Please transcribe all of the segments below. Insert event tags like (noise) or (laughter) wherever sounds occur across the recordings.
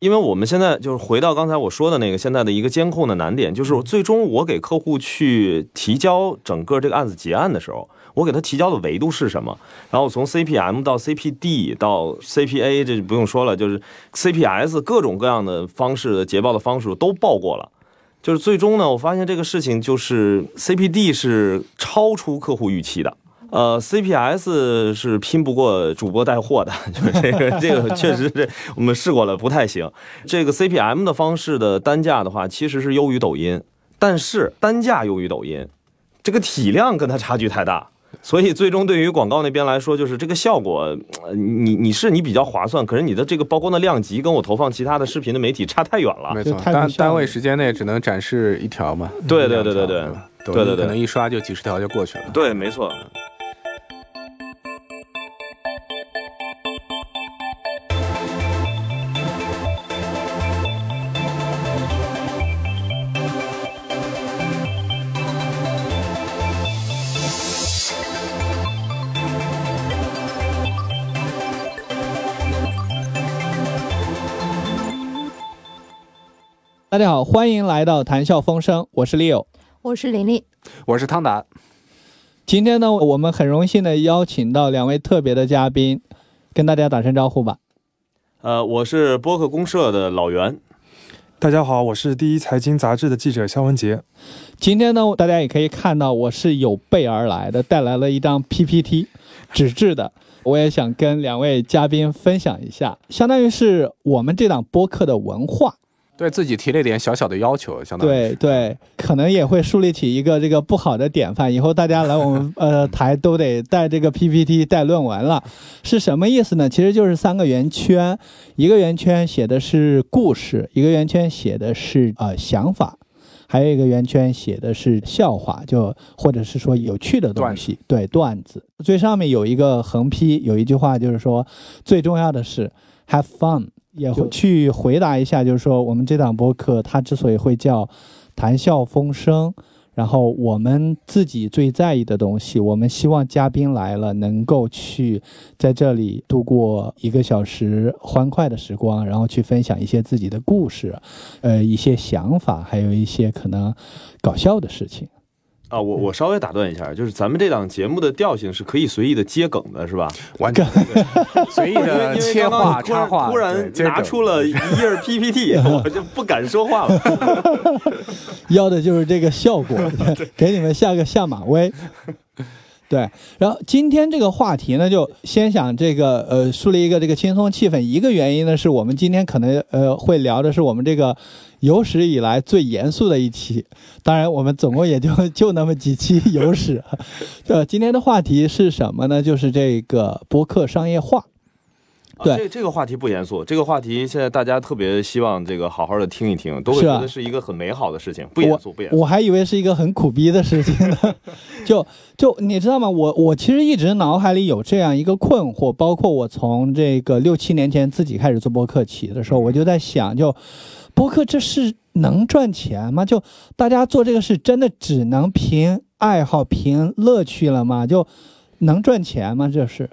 因为我们现在就是回到刚才我说的那个现在的一个监控的难点，就是最终我给客户去提交整个这个案子结案的时候，我给他提交的维度是什么？然后从 CPM 到 CPD 到 CPA，这就不用说了，就是 CPS 各种各样的方式的捷报的方式都报过了。就是最终呢，我发现这个事情就是 CPD 是超出客户预期的。呃，CPS 是拼不过主播带货的，(laughs) 就是这个这个确实是我们试过了，不太行。这个 CPM 的方式的单价的话，其实是优于抖音，但是单价优于抖音，这个体量跟它差距太大，所以最终对于广告那边来说，就是这个效果，你你是你比较划算，可是你的这个曝光的量级跟我投放其他的视频的媒体差太远了。没错，单单位时间内只能展示一条嘛。对对对对对，对对对，可能一刷就几十条就过去了。对，没错。大家好，欢迎来到谈笑风生，我是 Leo，我是琳琳，我是汤达。今天呢，我们很荣幸的邀请到两位特别的嘉宾，跟大家打声招呼吧。呃，我是播客公社的老袁。大家好，我是第一财经杂志的记者肖文杰。今天呢，大家也可以看到，我是有备而来的，带来了一张 PPT，纸质的。我也想跟两位嘉宾分享一下，相当于是我们这档播客的文化。对自己提了一点小小的要求，相当于对对，可能也会树立起一个这个不好的典范。以后大家来我们呃 (laughs) 台都得带这个 PPT 带论文了，是什么意思呢？其实就是三个圆圈，一个圆圈写的是故事，一个圆圈写的是呃想法，还有一个圆圈写的是笑话，就或者是说有趣的东西，对段子。最上面有一个横批，有一句话就是说，最重要的是 have fun。也会去回答一下，就是说我们这档播客它之所以会叫“谈笑风生”，然后我们自己最在意的东西，我们希望嘉宾来了能够去在这里度过一个小时欢快的时光，然后去分享一些自己的故事，呃，一些想法，还有一些可能搞笑的事情。啊，我我稍微打断一下，就是咱们这档节目的调性是可以随意的接梗的，是吧？完全随意的切话插话，突然拿出了一页 PPT，(laughs) 我就不敢说话了。(laughs) 要的就是这个效果，(laughs) 给你们下个下马威。对，然后今天这个话题呢，就先想这个呃树立一个这个轻松气氛。一个原因呢，是我们今天可能呃会聊的是我们这个有史以来最严肃的一期。当然，我们总共也就就那么几期有史。(laughs) 呃，今天的话题是什么呢？就是这个播客商业化。对，这这个话题不严肃，这个话题现在大家特别希望这个好好的听一听，都会觉得是一个很美好的事情，不严肃不严肃。我还以为是一个很苦逼的事情呢，(laughs) 就就你知道吗？我我其实一直脑海里有这样一个困惑，包括我从这个六七年前自己开始做播客起的时候，我就在想，就播客这是能赚钱吗？就大家做这个事真的只能凭爱好、凭乐趣了吗？就能赚钱吗？这是？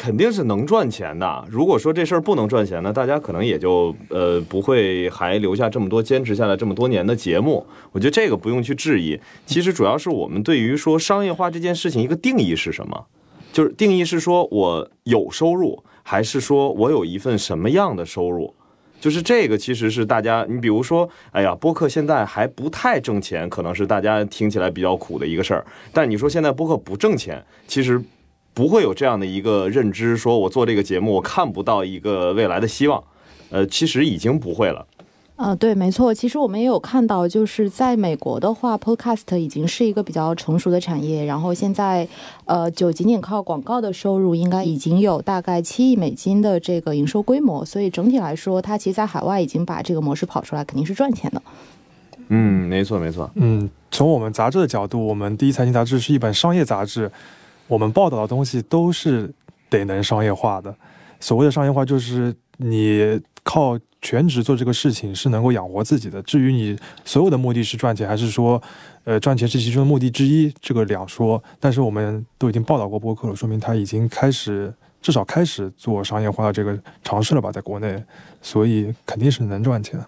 肯定是能赚钱的。如果说这事儿不能赚钱呢，大家可能也就呃不会还留下这么多坚持下来这么多年的节目。我觉得这个不用去质疑。其实主要是我们对于说商业化这件事情一个定义是什么？就是定义是说我有收入，还是说我有一份什么样的收入？就是这个其实是大家，你比如说，哎呀，播客现在还不太挣钱，可能是大家听起来比较苦的一个事儿。但你说现在播客不挣钱，其实。不会有这样的一个认知，说我做这个节目，我看不到一个未来的希望。呃，其实已经不会了。呃，对，没错。其实我们也有看到，就是在美国的话，Podcast 已经是一个比较成熟的产业。然后现在，呃，就仅仅靠广告的收入，应该已经有大概七亿美金的这个营收规模。所以整体来说，它其实在海外已经把这个模式跑出来，肯定是赚钱的。嗯，没错，没错。嗯，从我们杂志的角度，我们第一财经杂志是一本商业杂志。我们报道的东西都是得能商业化的。所谓的商业化，就是你靠全职做这个事情是能够养活自己的。至于你所有的目的是赚钱，还是说，呃，赚钱是其中的目的之一，这个两说。但是我们都已经报道过播客了，说明它已经开始至少开始做商业化的这个尝试了吧，在国内，所以肯定是能赚钱。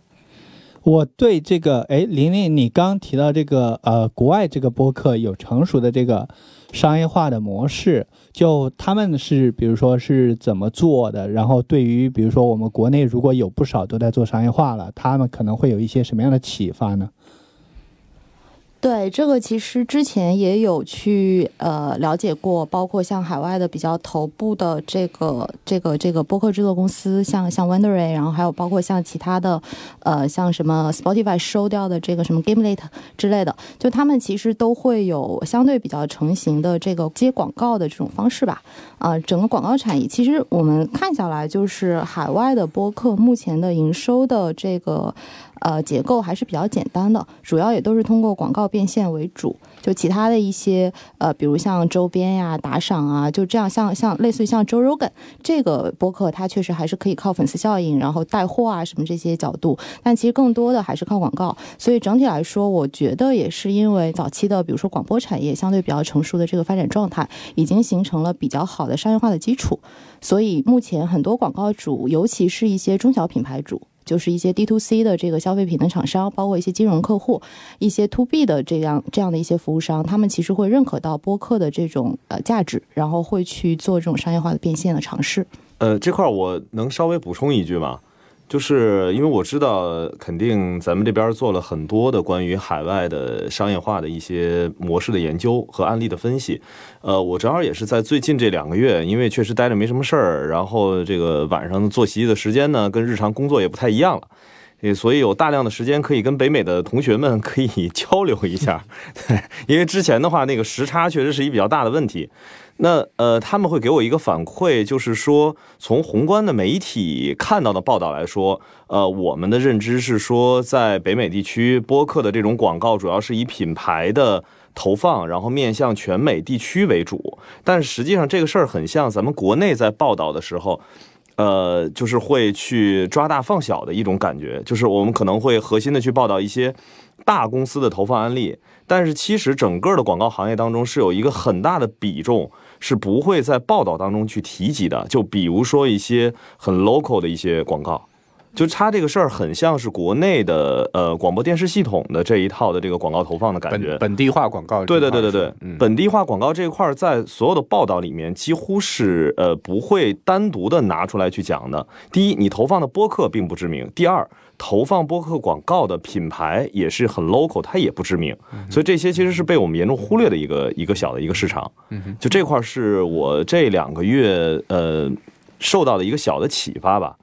我对这个，哎，玲玲，你刚提到这个，呃，国外这个播客有成熟的这个商业化的模式，就他们是，比如说是怎么做的？然后对于，比如说我们国内如果有不少都在做商业化了，他们可能会有一些什么样的启发呢？对这个，其实之前也有去呃了解过，包括像海外的比较头部的这个这个这个播客制作公司，像像 Wondery，然后还有包括像其他的呃像什么 Spotify 收掉的这个什么 Gamelet 之类的，就他们其实都会有相对比较成型的这个接广告的这种方式吧。啊，整个广告产业其实我们看下来，就是海外的播客目前的营收的这个。呃，结构还是比较简单的，主要也都是通过广告变现为主。就其他的一些呃，比如像周边呀、打赏啊，就这样，像像类似于像 Joe Rogan 这个播客，它确实还是可以靠粉丝效应，然后带货啊什么这些角度。但其实更多的还是靠广告。所以整体来说，我觉得也是因为早期的，比如说广播产业相对比较成熟的这个发展状态，已经形成了比较好的商业化的基础。所以目前很多广告主，尤其是一些中小品牌主。就是一些 D to C 的这个消费品的厂商，包括一些金融客户，一些 To B 的这样这样的一些服务商，他们其实会认可到播客的这种呃价值，然后会去做这种商业化的变现的尝试。呃，这块我能稍微补充一句吗？就是因为我知道，肯定咱们这边做了很多的关于海外的商业化的一些模式的研究和案例的分析。呃，我正好也是在最近这两个月，因为确实待着没什么事儿，然后这个晚上作息的时间呢，跟日常工作也不太一样了，所以有大量的时间可以跟北美的同学们 (laughs) 可以交流一下。(laughs) 对，因为之前的话，那个时差确实是一比较大的问题。那呃，他们会给我一个反馈，就是说，从宏观的媒体看到的报道来说，呃，我们的认知是说，在北美地区播客的这种广告主要是以品牌的投放，然后面向全美地区为主。但实际上，这个事儿很像咱们国内在报道的时候，呃，就是会去抓大放小的一种感觉，就是我们可能会核心的去报道一些大公司的投放案例，但是其实整个的广告行业当中是有一个很大的比重。是不会在报道当中去提及的，就比如说一些很 local 的一些广告，就它这个事儿很像是国内的呃广播电视系统的这一套的这个广告投放的感觉，本地化广告。对对对对对，本地化广告这一块在所有的报道里面几乎是呃不会单独的拿出来去讲的。第一，你投放的播客并不知名；第二。投放播客广告的品牌也是很 local，它也不知名，所以这些其实是被我们严重忽略的一个一个小的一个市场。就这块是我这两个月呃受到的一个小的启发吧。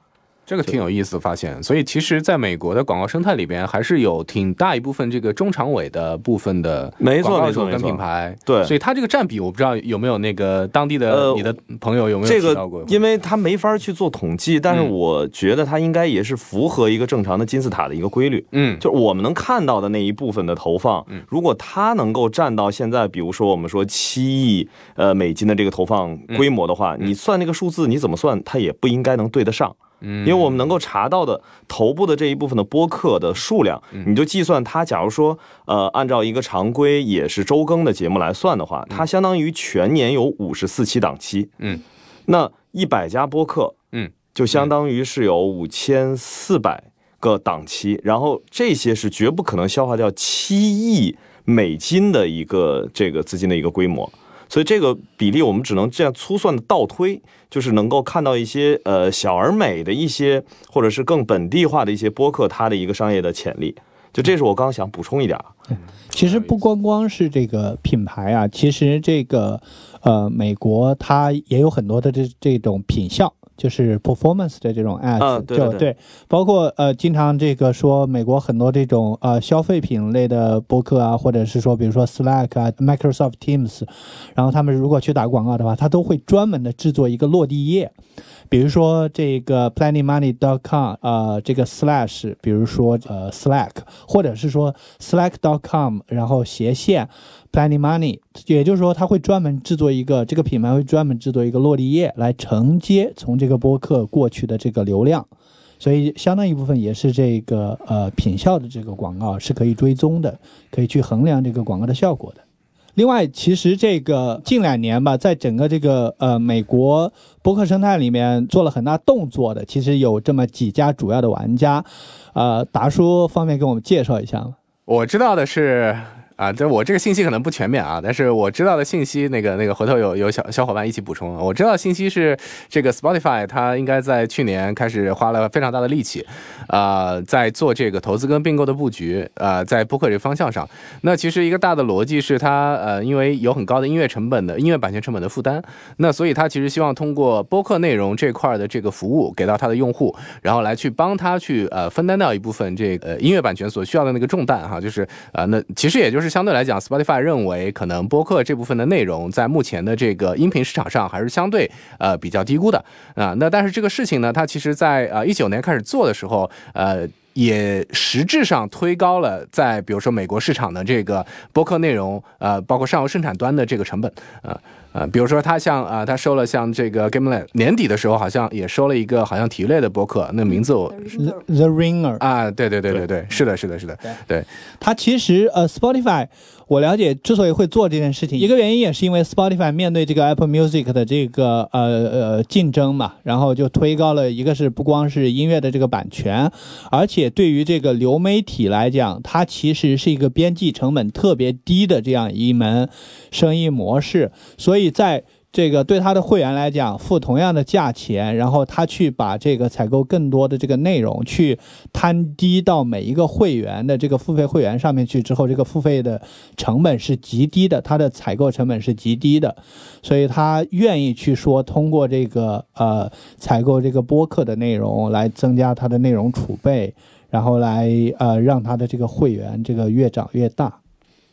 这个挺有意思的发现，所以其实，在美国的广告生态里边，还是有挺大一部分这个中长尾的部分的没错没错跟品牌。对，所以它这个占比，我不知道有没有那个当地的你的朋友有没有这个，因为他没法去做统计，但是我觉得它应该也是符合一个正常的金字塔的一个规律，嗯，就是我们能看到的那一部分的投放，如果它能够占到现在，比如说我们说七亿呃美金的这个投放规模的话，你算那个数字，你怎么算，它也不应该能对得上。因为我们能够查到的头部的这一部分的播客的数量，你就计算它，假如说，呃，按照一个常规也是周更的节目来算的话，它相当于全年有五十四期档期，嗯，那一百家播客，嗯，就相当于是有五千四百个档期，然后这些是绝不可能消化掉七亿美金的一个这个资金的一个规模。所以这个比例我们只能这样粗算的倒推，就是能够看到一些呃小而美的一些，或者是更本地化的一些播客，它的一个商业的潜力。就这是我刚想补充一点。其实不光光是这个品牌啊，其实这个呃美国它也有很多的这这种品效。就是 performance 的这种 ads，就对，包括呃，经常这个说美国很多这种呃消费品类的博客啊，或者是说比如说 Slack 啊，Microsoft Teams，然后他们如果去打广告的话，他都会专门的制作一个落地页。比如说这个 planningmoney.com，呃，这个 slash，比如说呃 Slack，或者是说 Slack.com，然后斜线 planningmoney，也就是说，他会专门制作一个这个品牌会专门制作一个落地页来承接从这个播客过去的这个流量，所以相当一部分也是这个呃品效的这个广告是可以追踪的，可以去衡量这个广告的效果的。另外，其实这个近两年吧，在整个这个呃美国播客生态里面做了很大动作的，其实有这么几家主要的玩家，呃，达叔方便给我们介绍一下吗？我知道的是。啊，这我这个信息可能不全面啊，但是我知道的信息，那个那个回头有有小小伙伴一起补充。我知道信息是这个 Spotify，它应该在去年开始花了非常大的力气，啊，在做这个投资跟并购的布局，啊，在播客这个方向上。那其实一个大的逻辑是它，呃，因为有很高的音乐成本的音乐版权成本的负担，那所以它其实希望通过播客内容这块的这个服务给到它的用户，然后来去帮他去呃分担掉一部分这个音乐版权所需要的那个重担哈，就是啊，那其实也就是。相对来讲，Spotify 认为可能播客这部分的内容在目前的这个音频市场上还是相对呃比较低估的啊。那但是这个事情呢，它其实在呃一九年开始做的时候，呃也实质上推高了在比如说美国市场的这个播客内容呃包括上游生产端的这个成本啊。呃，比如说他像啊，他收了像这个 Gameland 年底的时候，好像也收了一个好像体育类的博客，那名字我 The Ringer 啊，对对对对对，是的，是的，是的，对。他其实呃，Spotify 我了解之所以会做这件事情，一个原因也是因为 Spotify 面对这个 Apple Music 的这个呃呃竞争嘛，然后就推高了一个是不光是音乐的这个版权，而且对于这个流媒体来讲，它其实是一个边际成本特别低的这样一门生意模式，所以。所以，在这个对他的会员来讲，付同样的价钱，然后他去把这个采购更多的这个内容，去摊低到每一个会员的这个付费会员上面去之后，这个付费的成本是极低的，它的采购成本是极低的，所以他愿意去说通过这个呃采购这个播客的内容来增加他的内容储备，然后来呃让他的这个会员这个越长越大。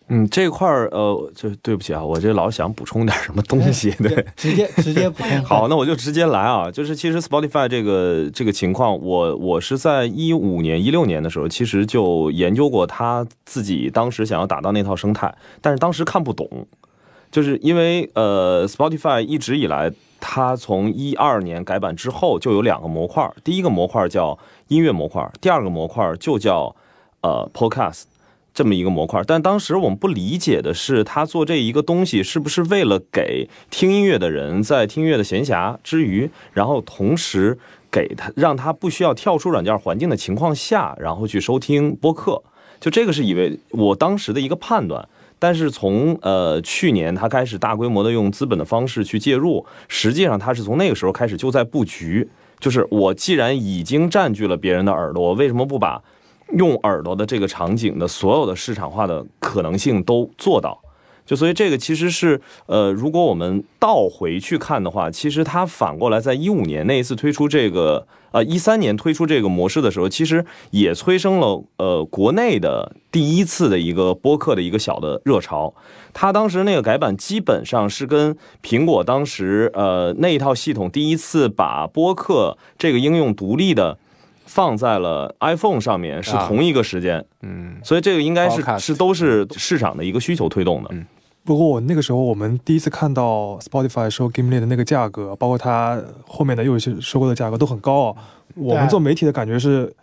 嗯，这块儿呃，就对不起啊，我这老想补充点什么东西，对，直接直接补充。(laughs) 好，那我就直接来啊，就是其实 Spotify 这个这个情况，我我是在一五年、一六年的时候，其实就研究过他自己当时想要打造那套生态，但是当时看不懂，就是因为呃，Spotify 一直以来，它从一二年改版之后就有两个模块，第一个模块叫音乐模块，第二个模块就叫呃 Podcast。这么一个模块，但当时我们不理解的是，他做这一个东西是不是为了给听音乐的人在听音乐的闲暇之余，然后同时给他让他不需要跳出软件环境的情况下，然后去收听播客，就这个是以为我当时的一个判断。但是从呃去年他开始大规模的用资本的方式去介入，实际上他是从那个时候开始就在布局，就是我既然已经占据了别人的耳朵，为什么不把？用耳朵的这个场景的所有的市场化的可能性都做到，就所以这个其实是呃，如果我们倒回去看的话，其实它反过来在一五年那一次推出这个呃一三年推出这个模式的时候，其实也催生了呃国内的第一次的一个播客的一个小的热潮。它当时那个改版基本上是跟苹果当时呃那一套系统第一次把播客这个应用独立的。放在了 iPhone 上面是同一个时间，嗯，所以这个应该是是都是市场的一个需求推动的。嗯，不过我那个时候我们第一次看到 Spotify 收 Gimlet 的那个价格，包括它后面的又一些收购的价格都很高。啊我们做媒体的感觉是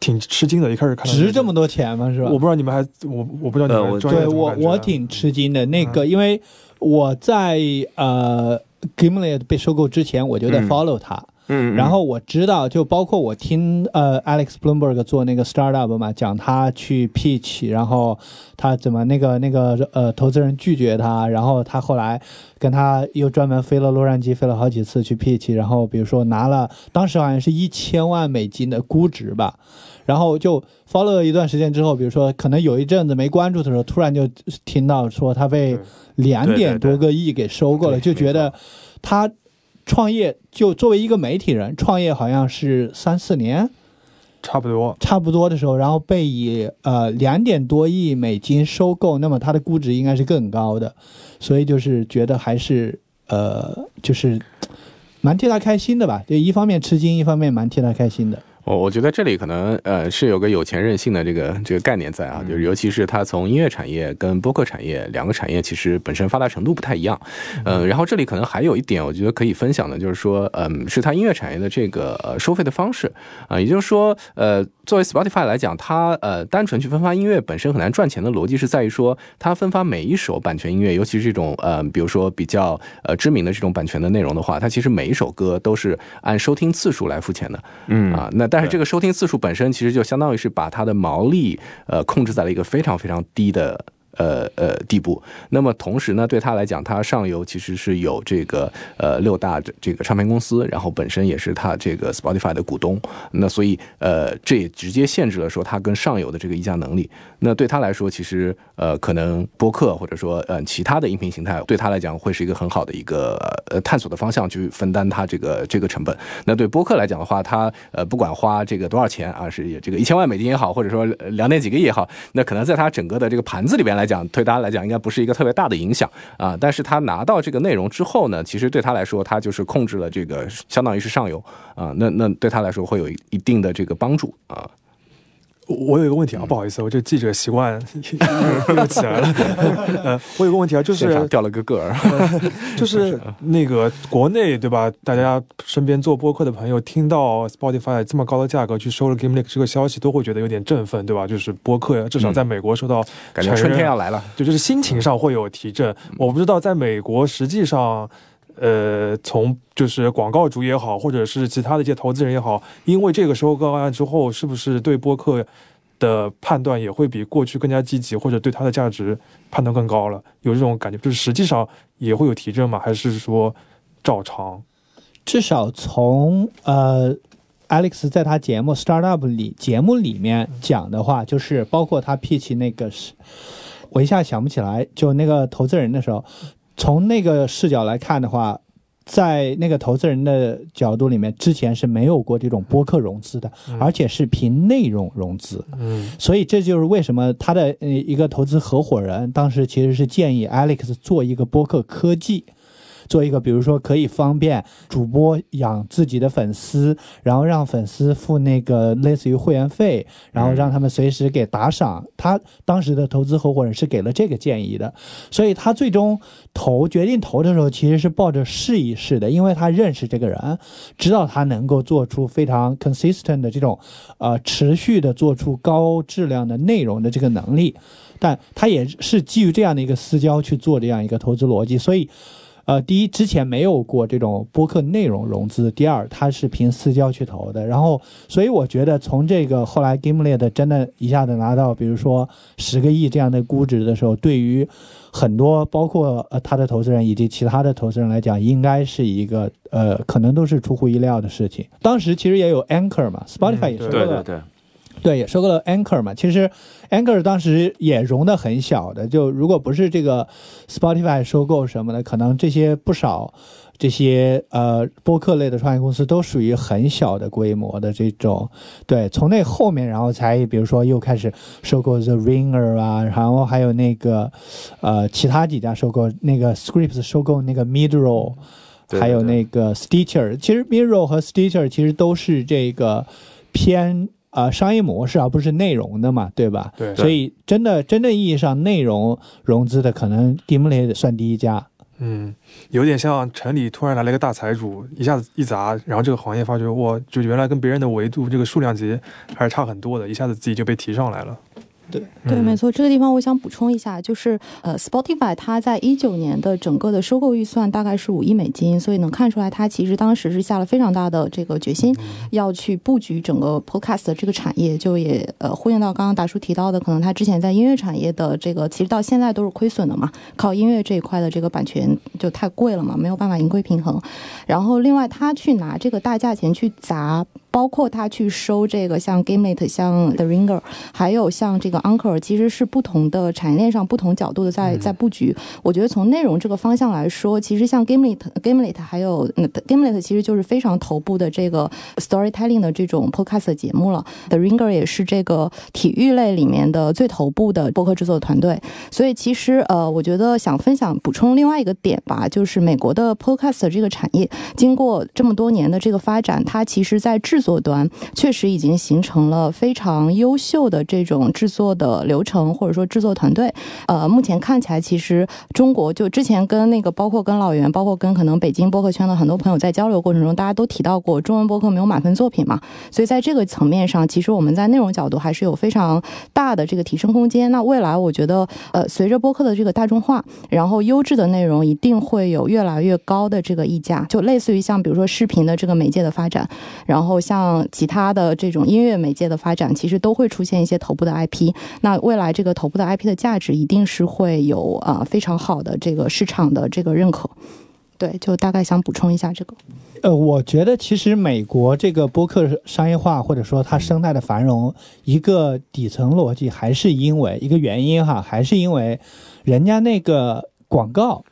挺吃惊的，一开始看值这么多钱吗？是吧？我不知道你们还我我不知道你们对我我挺吃惊的。那个因为我在呃 Gimlet 被收购之前，我就在 follow 它。嗯，然后我知道，就包括我听呃，Alex Bloomberg 做那个 startup 嘛，讲他去 pitch，然后他怎么那个那个呃投资人拒绝他，然后他后来跟他又专门飞了洛杉矶，飞了好几次去 pitch，然后比如说拿了当时好像是一千万美金的估值吧，然后就 follow 了一段时间之后，比如说可能有一阵子没关注的时候，突然就听到说他被两点多个亿给收购了，就觉得他。创业就作为一个媒体人，创业好像是三四年，差不多，差不多的时候，然后被以呃两点多亿美金收购，那么它的估值应该是更高的，所以就是觉得还是呃就是蛮替他开心的吧，就一方面吃惊，一方面蛮替他开心的。我我觉得这里可能呃是有个有钱任性的这个这个概念在啊，就是尤其是它从音乐产业跟播客产业两个产业其实本身发达程度不太一样，嗯，然后这里可能还有一点我觉得可以分享的，就是说嗯是它音乐产业的这个呃收费的方式。啊，也就是说呃作为 Spotify 来讲，它呃单纯去分发音乐本身很难赚钱的逻辑是在于说它分发每一首版权音乐，尤其是这种呃比如说比较呃知名的这种版权的内容的话，它其实每一首歌都是按收听次数来付钱的，嗯。啊，那但是这个收听次数本身其实就相当于是把它的毛利呃控制在了一个非常非常低的。呃呃地步，那么同时呢，对他来讲，他上游其实是有这个呃六大这这个唱片公司，然后本身也是他这个 Spotify 的股东，那所以呃这也直接限制了说他跟上游的这个议价能力。那对他来说，其实呃可能播客或者说呃其他的音频形态对他来讲会是一个很好的一个呃探索的方向，去分担他这个这个成本。那对播客来讲的话，他呃不管花这个多少钱啊，是这个一千万美金也好，或者说两点几个亿也好，那可能在他整个的这个盘子里边来讲，对大家来讲应该不是一个特别大的影响啊。但是他拿到这个内容之后呢，其实对他来说，他就是控制了这个相当于是上游啊，那那对他来说会有一定的这个帮助啊。我我有一个问题啊，不好意思，我这记者习惯又起来了。(laughs) 呃，我有个问题啊，就是掉了个个儿，(laughs) 就是那个国内对吧？大家身边做播客的朋友听到 Spotify 这么高的价格去收了 GameLink 这个消息，都会觉得有点振奋，对吧？就是播客至少在美国受到感觉春天要来了。就就是心情上会有提振。我不知道在美国实际上。呃，从就是广告主也好，或者是其他的一些投资人也好，因为这个收购案之后，是不是对播客的判断也会比过去更加积极，或者对它的价值判断更高了？有这种感觉，就是实际上也会有提振吗？还是说照常？至少从呃，Alex 在他节目 Startup 里节目里面讲的话，就是包括他 pitch 那个是，我一下想不起来，就那个投资人的时候。从那个视角来看的话，在那个投资人的角度里面，之前是没有过这种播客融资的，而且是凭内容融资。嗯，所以这就是为什么他的呃一个投资合伙人当时其实是建议 Alex 做一个播客科技。做一个，比如说可以方便主播养自己的粉丝，然后让粉丝付那个类似于会员费，然后让他们随时给打赏。他当时的投资合伙人是给了这个建议的，所以他最终投决定投的时候，其实是抱着试一试的，因为他认识这个人，知道他能够做出非常 consistent 的这种，呃，持续的做出高质量的内容的这个能力，但他也是基于这样的一个私交去做这样一个投资逻辑，所以。呃，第一，之前没有过这种播客内容融资；第二，它是凭私交去投的。然后，所以我觉得从这个后来 Gimlet 真的一下子拿到，比如说十个亿这样的估值的时候，对于很多包括呃他的投资人以及其他的投资人来讲，应该是一个呃可能都是出乎意料的事情。当时其实也有 Anchor 嘛，Spotify 也收购了，对对对，对，也收购了 Anchor 嘛。其实 Anchor 当时也融的很小的，就如果不是这个 Spotify 收购什么的，可能这些不少这些呃播客类的创业公司都属于很小的规模的这种。对，从那后面，然后才比如说又开始收购 The Ringer 啊，然后还有那个呃其他几家收购，那个 Scripts 收购那个 Midroll。还有那个 Stitcher，其实 Miro 和 Stitcher 其实都是这个偏呃商业模式，而不是内容的嘛，对吧？对所以真的真正意义上内容融资的，可能 Dimly 算第一家。嗯，有点像城里突然来了一个大财主，一下子一砸，然后这个行业发觉，哇，就原来跟别人的维度这个数量级还是差很多的，一下子自己就被提上来了。对对，嗯没错，这个地方我想补充一下，就是呃，Spotify 它在一九年的整个的收购预算大概是五亿美金，所以能看出来它其实当时是下了非常大的这个决心，要去布局整个 Podcast 的这个产业，就也呃呼应到刚刚达叔提到的，可能他之前在音乐产业的这个其实到现在都是亏损的嘛，靠音乐这一块的这个版权就太贵了嘛，没有办法盈亏平衡。然后另外他去拿这个大价钱去砸。包括他去收这个像 Gimlet、像 The Ringer，还有像这个 Anchor，其实是不同的产业链上不同角度的在在布局。我觉得从内容这个方向来说，其实像 gamelet、gamelet 还有、嗯、Gimlet 其实就是非常头部的这个 storytelling 的这种 podcast 节目了。The Ringer 也是这个体育类里面的最头部的播客制作团队。所以其实呃，我觉得想分享补充另外一个点吧，就是美国的 podcast 这个产业经过这么多年的这个发展，它其实在制制作端，确实已经形成了非常优秀的这种制作的流程，或者说制作团队。呃，目前看起来，其实中国就之前跟那个包括跟老袁，包括跟可能北京播客圈的很多朋友在交流过程中，大家都提到过中文播客没有满分作品嘛，所以在这个层面上，其实我们在内容角度还是有非常大的这个提升空间。那未来我觉得，呃，随着播客的这个大众化，然后优质的内容一定会有越来越高的这个溢价，就类似于像比如说视频的这个媒介的发展，然后像其他的这种音乐媒介的发展，其实都会出现一些头部的 IP。那那未来这个头部的 IP 的价值一定是会有啊、非常好的这个市场的这个认可。对，就大概想补充一下这个。呃，我觉得其实美国这个播客商业化，或者说它生态的繁荣，一个底层逻辑还是因为一个原因哈，还是因为人家那个广告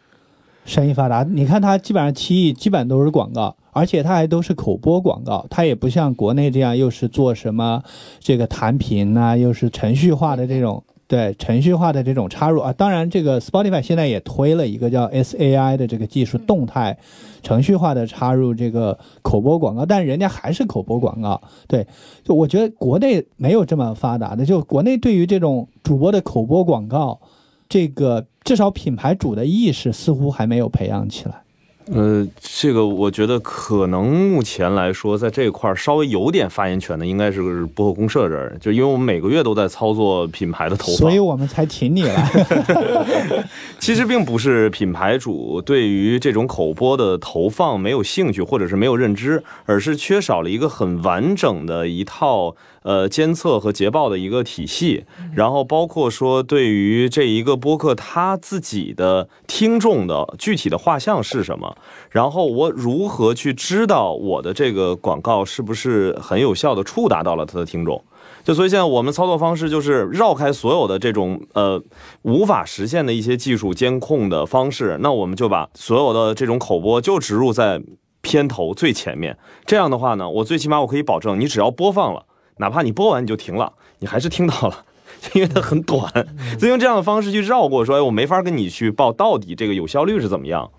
生意发达。你看它基本上七亿，基本都是广告，而且它还都是口播广告，它也不像国内这样又是做什么这个弹屏呐、又是程序化的这种。对程序化的这种插入啊，当然这个 Spotify 现在也推了一个叫 SAI 的这个技术，动态程序化的插入这个口播广告，但人家还是口播广告。对，就我觉得国内没有这么发达的，就国内对于这种主播的口播广告，这个至少品牌主的意识似乎还没有培养起来。呃，这个我觉得可能目前来说，在这一块儿稍微有点发言权的，应该是播客公社这儿，就因为我们每个月都在操作品牌的投放，所以我们才请你来。(laughs) (laughs) 其实并不是品牌主对于这种口播的投放没有兴趣，或者是没有认知，而是缺少了一个很完整的一套呃监测和捷报的一个体系，然后包括说对于这一个播客他自己的听众的具体的画像是什么，然后我如何去知道我的这个广告是不是很有效的触达到了他的听众。就所以现在我们操作方式就是绕开所有的这种呃无法实现的一些技术监控的方式，那我们就把所有的这种口播就植入在片头最前面。这样的话呢，我最起码我可以保证，你只要播放了，哪怕你播完你就停了，你还是听到了。因为它很短，所以用这样的方式去绕过，说，哎，我没法跟你去报到底这个有效率是怎么样。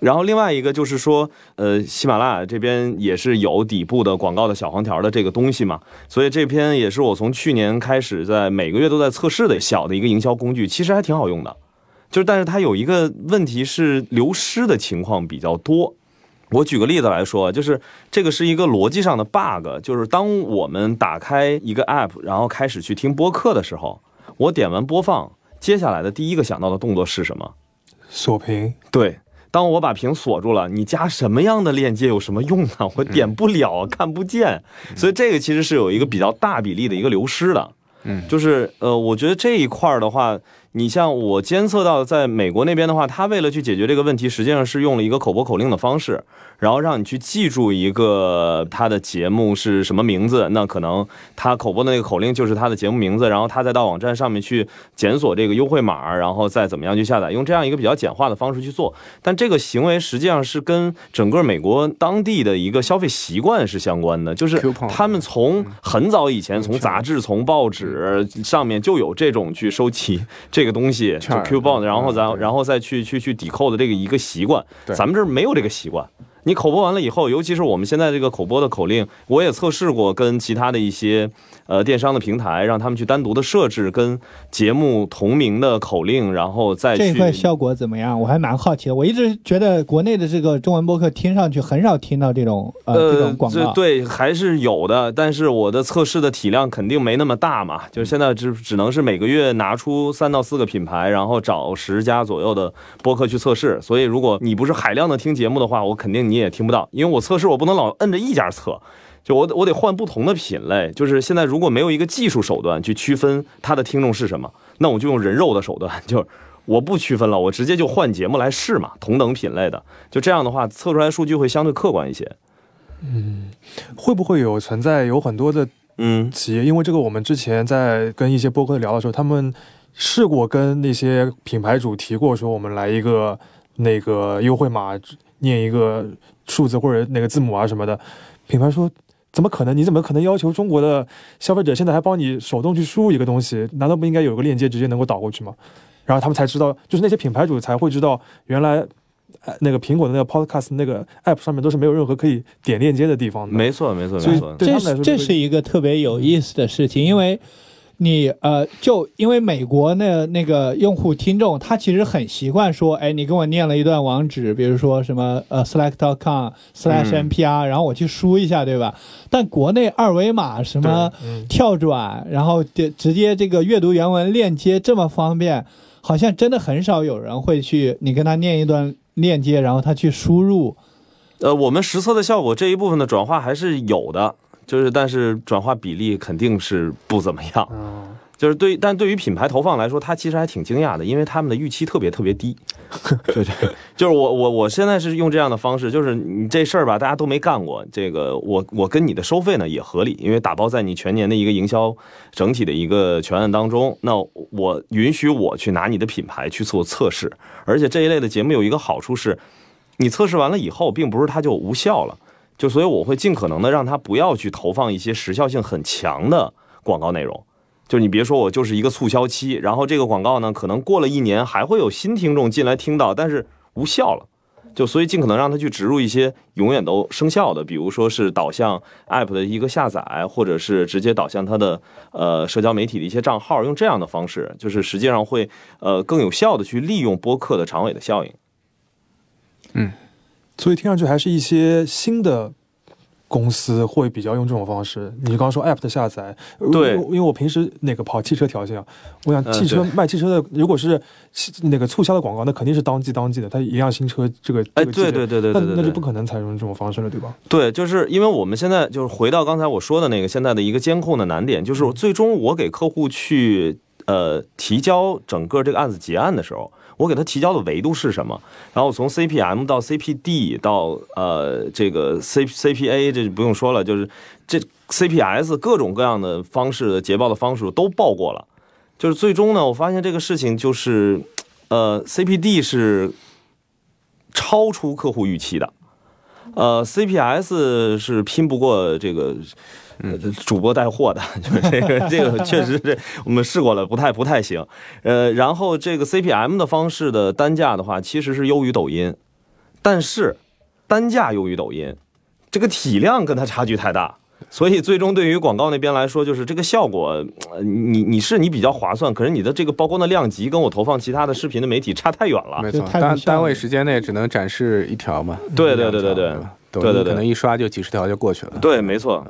然后另外一个就是说，呃，喜马拉雅这边也是有底部的广告的小黄条的这个东西嘛，所以这篇也是我从去年开始在每个月都在测试的小的一个营销工具，其实还挺好用的。就是但是它有一个问题是流失的情况比较多。我举个例子来说，就是这个是一个逻辑上的 bug，就是当我们打开一个 app，然后开始去听播客的时候，我点完播放，接下来的第一个想到的动作是什么？锁屏，对，当我把屏锁住了，你加什么样的链接有什么用呢？(laughs) 我点不了，看不见，所以这个其实是有一个比较大比例的一个流失的。嗯，就是呃，我觉得这一块儿的话，你像我监测到，在美国那边的话，他为了去解决这个问题，实际上是用了一个口播口令的方式，然后让你去记住一个他的节目是什么名字，那可能他口播的那个口令就是他的节目名字，然后他再到网站上面去检索这个优惠码，然后再怎么样去下载，用这样一个比较简化的方式去做。但这个行为实际上是跟整个美国当地的一个消费习惯是相关的，就是他们从很早以前，从杂志、从报纸上面就有这种去收集这个东西，就券儿 coupon，然后咱然后再去去去抵扣的这个一个习惯。咱们这儿没有这个习惯。你口播完了以后，尤其是我们现在这个口播的口令，我也测试过，跟其他的一些呃电商的平台，让他们去单独的设置跟节目同名的口令，然后再这一块效果怎么样？我还蛮好奇的。我一直觉得国内的这个中文播客听上去很少听到这种呃这种广告。对还是有的，但是我的测试的体量肯定没那么大嘛，就是现在只只能是每个月拿出三到四个品牌，然后找十家左右的播客去测试。所以如果你不是海量的听节目的话，我肯定你也听不到，因为我测试我不能老摁着一家测。就我我得换不同的品类，就是现在如果没有一个技术手段去区分它的听众是什么，那我就用人肉的手段，(laughs) 就是我不区分了，我直接就换节目来试嘛，同等品类的，就这样的话测出来数据会相对客观一些。嗯会不会有存在有很多的嗯，企业？因为这个，我们之前在跟一些播客聊的时候，他们试过跟那些品牌主提过，说我们来一个那个优惠码，念一个数字或者那个字母啊什么的。品牌说。怎么可能？你怎么可能要求中国的消费者现在还帮你手动去输入一个东西？难道不应该有个链接直接能够导过去吗？然后他们才知道，就是那些品牌主才会知道，原来呃那个苹果的那个 Podcast 那个 App 上面都是没有任何可以点链接的地方的。没错，没错，所以没错。这这是一个特别有意思的事情，因为你呃，就因为美国那那个用户听众，他其实很习惯说，哎，你跟我念了一段网址，比如说什么呃 select.com slash 嗯 npr，、然后我去输一下，对吧？但国内二维码什么跳转，然后直直接这个阅读原文链接这么方便，好像真的很少有人会去你跟他念一段链接，然后他去输入。呃，我们实测的效果这一部分的转化还是有的，就是但是转化比例肯定是不怎么样。嗯，就是对，但对于品牌投放来说，他其实还挺惊讶的，因为他们的预期特别特别低。对对，就是我我我现在是用这样的方式，就是你这事儿吧，大家都没干过，这个我我跟你的收费呢也合理，因为打包在你全年的一个营销整体的一个全案当中，那我允许我去拿你的品牌去做测试，而且这一类的节目有一个好处是，你测试完了以后，并不是它就无效了。就所以我会尽可能的让它不要去投放一些时效性很强的广告内容。就你别说我就是一个促销期，然后这个广告呢，可能过了一年还会有新听众进来听到，但是无效了。就所以尽可能让它去植入一些永远都生效的，比如说是导向 App 的一个下载，或者是直接导向它的呃社交媒体的一些账号，用这样的方式，就是实际上会呃更有效的去利用播客的长尾的效应。嗯所以听上去还是一些新的公司会比较用这种方式。你刚刚说 App 的下载，对。因为我平时那个跑汽车条线，我想嗯汽车、对。卖汽车的，如果是那个促销的广告，那肯定是当季当季的，它一辆新车这个哎，对对对对对对，对。那那就不可能采用这种方式了，对吧？对，就是因为我们现在就是回到刚才我说的那个现在的一个监控的难点，就是最终我给客户去呃提交整个这个案子结案的时候，我给他提交的维度是什么？然后从 CPM 到 CPD 到呃这个 C CPA 这就不用说了，就是这 CPS 各种各样的方式的捷报的方式都报过了，就是最终呢，我发现这个事情就是呃 CPD 是超出客户预期的。呃，CPS 是拼不过这个。呃，主播带货的，(laughs) 就是这个，这个确实是我们试过了，不太不太行。呃，然后这个 CPM 的方式的单价的话，其实是优于抖音，但是单价优于抖音，这个体量跟它差距太大，所以最终对于广告那边来说，就是这个效果，呃你你是你比较划算，可是你的这个曝光的量级跟我投放其他的视频的媒体差太远了。没错单单位时间内只能展示一条嘛。对对对对对抖对对对音可能一刷就几十条就过去了。对，没错。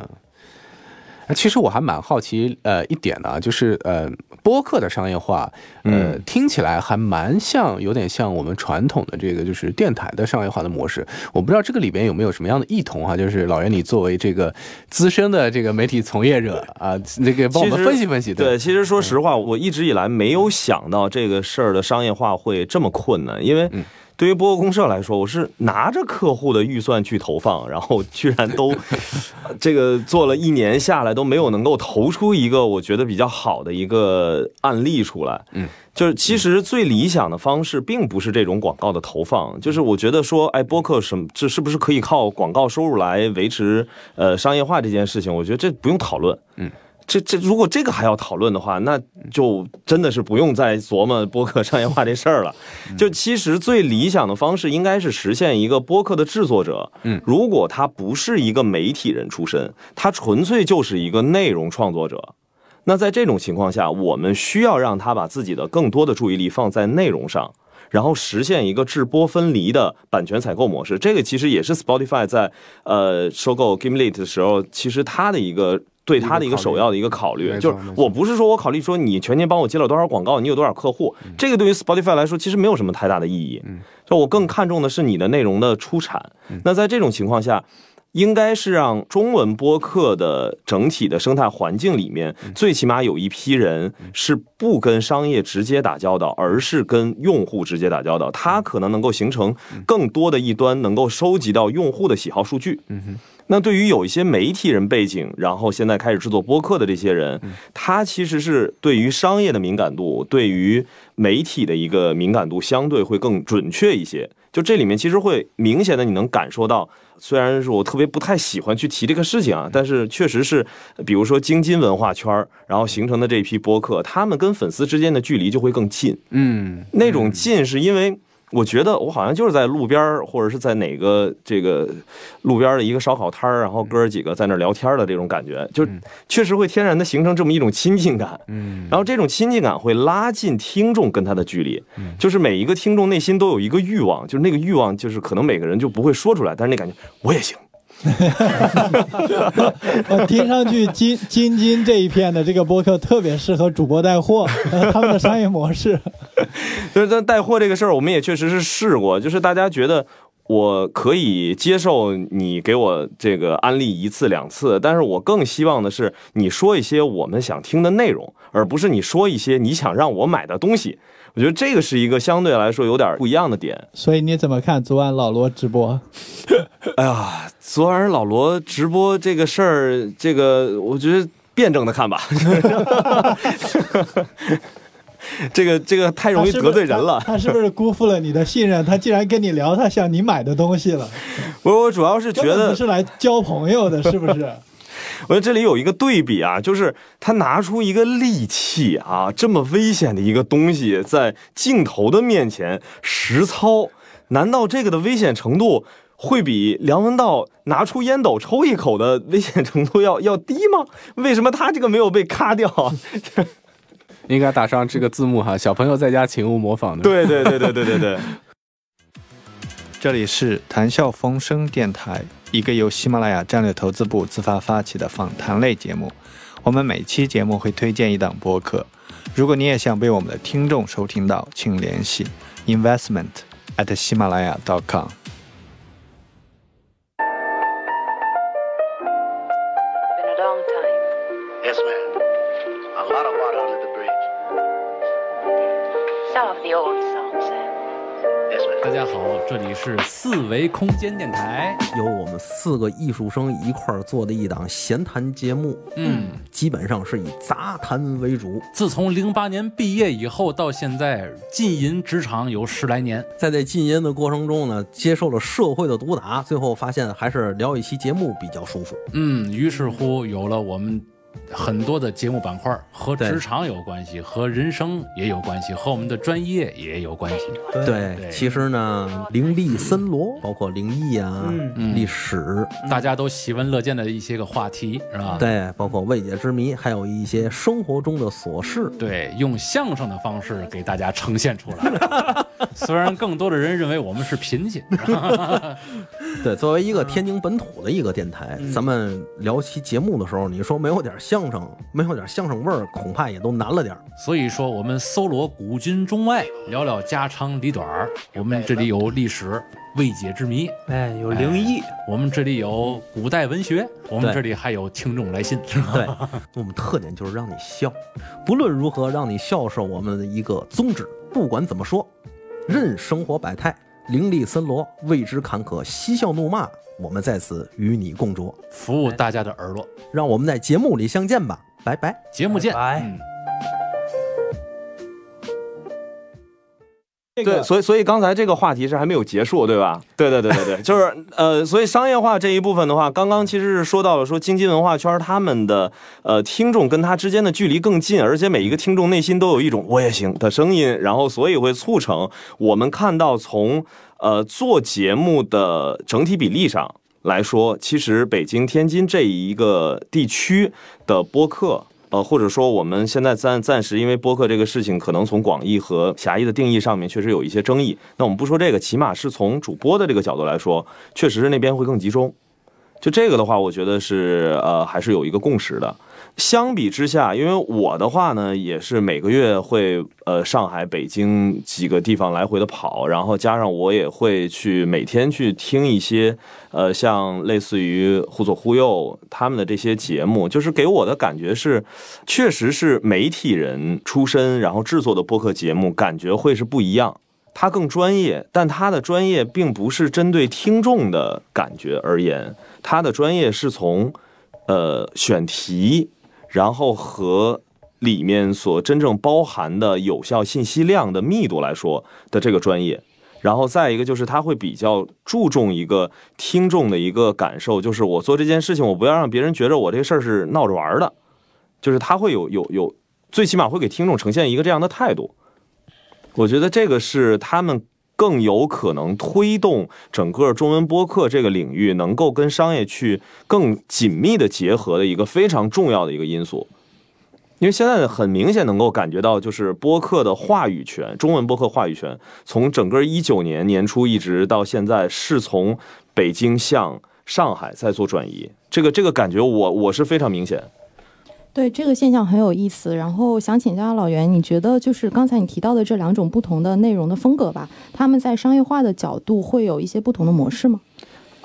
哎其实我还蛮好奇，呃，一点呢啊，就是呃，播客的商业化，呃，嗯听起来还蛮像，有点像我们传统的这个就是电台的商业化的模式。我不知道这个里边有没有什么样的异同哈、就是老袁，你作为这个资深的这个媒体从业者啊，那个帮我们分析分析。对，其实说实话，我一直以来没有想到这个事儿的商业化会这么困难，因为嗯对于播客公社来说，我是拿着客户的预算去投放，然后居然都这个做了一年下来都没有能够投出一个我觉得比较好的一个案例出来。嗯。就是其实最理想的方式并不是这种广告的投放，就是我觉得说，哎，播客什么这是不是可以靠广告收入来维持呃商业化这件事情？我觉得这不用讨论。嗯，这这如果这个还要讨论的话，那就真的是不用再琢磨播客商业化这事儿了。就其实最理想的方式应该是实现一个播客的制作者，嗯，如果他不是一个媒体人出身，他纯粹就是一个内容创作者。那在这种情况下，我们需要让他把自己的更多的注意力放在内容上，然后实现一个制播分离的版权采购模式。这个其实也是 Spotify 在呃收购 Gimlet 的时候，其实它的一个。对他的一个首要的一个考虑，就是我不是说我考虑说你全年帮我接了多少广告，你有多少客户，这个对于 Spotify 来说其实没有什么太大的意义。嗯，就我更看重的是你的内容的出产。那在这种情况下，应该是让中文播客的整体的生态环境里面，最起码有一批人是不跟商业直接打交道，而是跟用户直接打交道。它可能能够形成更多的一端能够收集到用户的喜好数据。嗯哼，那对于有一些媒体人背景，然后现在开始制作播客的这些人，他其实是对于商业的敏感度，对于媒体的一个敏感度相对会更准确一些。就这里面其实会明显的你能感受到，虽然是我特别不太喜欢去提这个事情啊，但是确实是，比如说京津文化圈儿，然后形成的这批播客，他们跟粉丝之间的距离就会更近。嗯，那种近是因为我觉得我好像就是在路边儿或者是在哪个这个路边的一个烧烤摊儿，然后哥儿几个在那儿聊天的这种感觉，就嗯确实会天然的形成这么一种亲近感。嗯然后这种亲近感会拉近听众跟他的距离，嗯就是每一个听众内心都有一个欲望，就是那个欲望就是可能每个人就不会说出来，但是那感觉我也行。呃，(laughs) 听上去金金金这一片的这个播客特别适合主播带货，呃 (laughs) 他们的商业模式。(laughs) 就是在带货这个事儿，我们也确实是试过，就是大家觉得。我可以接受你给我这个安利一次两次，但是我更希望的是你说一些我们想听的内容，而不是你说一些你想让我买的东西。我觉得这个是一个相对来说有点不一样的点。所以你怎么看昨晚老罗直播？(laughs) 哎呀，昨晚老罗直播这个事儿，这个我觉得辩证的看吧。(laughs) 这个这个太容易得罪人了。他是不是辜负了你的信任？他竟然跟你聊他想你买的东西了，我我主要是觉得是来交朋友的，是不是？我觉得这里有一个对比啊，就是他拿出一个利器啊，这么危险的一个东西，在镜头的面前实操，难道这个的危险程度会比梁文道拿出烟斗抽一口的危险程度要要低吗？为什么他这个没有被咔掉啊？应该打上这个字幕哈，小朋友在家请勿模仿的。对对对对对对对。(laughs) 这里是谈笑风生电台，一个由喜马拉雅战略投资部自发发起的访谈类节目。我们每期节目会推荐一档播客。如果你也想被我们的听众收听到，请联系 investment at 喜马拉雅 .com。这里是四维空间电台。由我们四个艺术生一块儿做的一档闲谈节目，嗯，基本上是以杂谈为主。自从零八年毕业以后到现在，浸淫职场有十来年。在这禁淫的过程中呢，接受了社会的毒打，最后发现还是聊一期节目比较舒服。嗯，于是乎有了我们很多的节目板块，和职场有关系，和人生也有关系，和我们的专业也有关系。对，对其实呢，灵力森罗，包括灵异啊、嗯历史，大家都喜闻乐见的一些个话题，是吧？对，包括未解之谜，还有一些生活中的琐事。对，用相声的方式给大家呈现出来。(laughs) 虽然更多的人认为我们是贫气，(laughs) 对，作为一个天津本土的一个电台，咱们聊期节目的时候，你说没有点相声，没有点相声味儿，恐怕也都难了点儿。所以说，我们搜罗古今中外，聊聊家长里短儿。我们这里有历史、未解之谜，哎，有灵异，我们这里有古代文学，我们这里还有听众来信？对，我们特点就是让你笑，不论如何让你笑是我们的一个宗旨。不管怎么说，任生活百态，凌厉森罗，未知坎坷，嬉笑怒骂，我们在此与你共酌。服务大家的耳朵。让我们在节目里相见吧，拜拜。节目见。拜拜嗯对，这个所以所以刚才这个话题是还没有结束，对吧？对对对对对，(laughs) 就是呃，所以商业化这一部分的话，刚刚其实是说到了说经济文化圈他们的呃听众跟他之间的距离更近，而且每一个听众内心都有一种我也行的声音，然后所以会促成我们看到从呃做节目的整体比例上来说，其实北京、天津这一个地区的播客。呃，或者说我们现在暂暂时因为播客这个事情，可能从广义和狭义的定义上面确实有一些争议。那我们不说这个，起码是从主播的这个角度来说，确实是那边会更集中。就这个的话，我觉得是呃还是有一个共识的。相比之下，因为我的话呢，也是每个月会呃上海、北京几个地方来回的跑，然后加上我也会去每天去听一些呃像类似于忽左忽右他们的这些节目，就是给我的感觉是，确实是媒体人出身，然后制作的播客节目，感觉会是不一样。他更专业，但他的专业并不是针对听众的感觉而言，他的专业是从呃选题，然后和里面所真正包含的有效信息量的密度来说的这个专业。然后再一个就是他会比较注重一个听众的一个感受，就是我做这件事情，我不要让别人觉得我这个事儿是闹着玩的，就是他会有有有，最起码会给听众呈现一个这样的态度。我觉得这个是他们更有可能推动整个中文播客这个领域能够跟商业去更紧密的结合的一个非常重要的一个因素。因为现在很明显能够感觉到，就是播客的话语权，中文播客话语权，从整个一九年年初一直到现在，是从北京向上海在做转移。这个这个感觉我，我是非常明显。对这个现象很有意思，然后想请教老袁，你觉得就是刚才你提到的这两种不同的内容的风格吧，他们在商业化的角度会有一些不同的模式吗？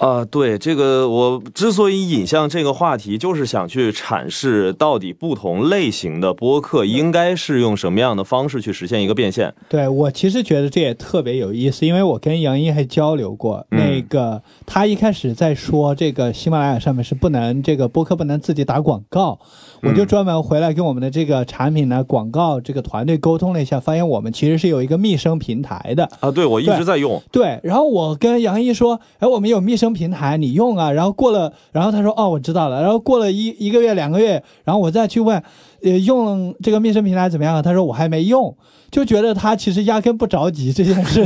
啊、对这个，我之所以引向这个话题，就是想去阐释到底不同类型的播客应该是用什么样的方式去实现一个变现。对我其实觉得这也特别有意思，因为我跟杨一还交流过，嗯那个他一开始在说这个喜马拉雅上面是不能这个播客不能自己打广告，我就嗯专门回来跟我们的这个产品呢广告这个团队沟通了一下，发现我们其实是有一个密生平台的，啊，对我一直在用。对，然后我跟杨一说，哎，我们有密平台，你用啊。然后过了，然后他说，哦，我知道了。然后过了一一个月、两个月，然后我再去问，呃，用这个密声平台怎么样？他说我还没用，就觉得他其实压根不着急这件事，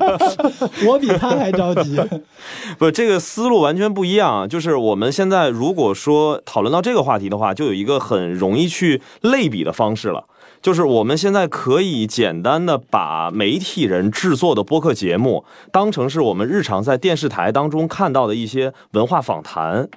(laughs) 我比他还着急。(laughs) 不，这个思路完全不一样。就是我们现在如果说讨论到这个话题的话，就有一个很容易去类比的方式了。就是我们现在可以简单的把媒体人制作的播客节目当成是我们日常在电视台当中看到的一些文化访谈，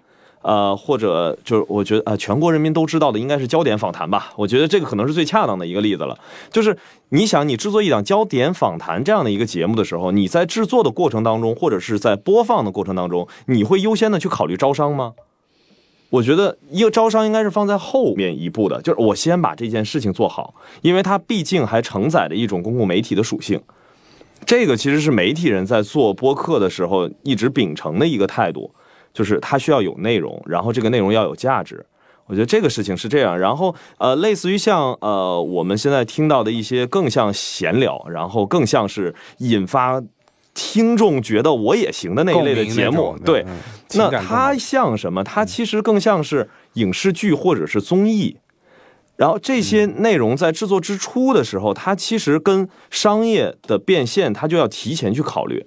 呃，或者就是我觉得呃，全国人民都知道的应该是焦点访谈吧。我觉得这个可能是最恰当的一个例子了。就是你想，你制作一档焦点访谈这样的一个节目的时候，你在制作的过程当中，或者是在播放的过程当中，你会优先的去考虑招商吗？我觉得一个招商应该是放在后面一步的，就是我先把这件事情做好，因为它毕竟还承载着一种公共媒体的属性。这个其实是媒体人在做播客的时候一直秉承的一个态度，就是它需要有内容，然后这个内容要有价值。我觉得这个事情是这样，然后呃，类似于像呃我们现在听到的一些更像闲聊，然后更像是引发听众觉得我也行的那一类的节目，对，嗯那它像什么？它其实更像是影视剧或者是综艺。然后这些内容在制作之初的时候，它其实跟商业的变现，它就要提前去考虑，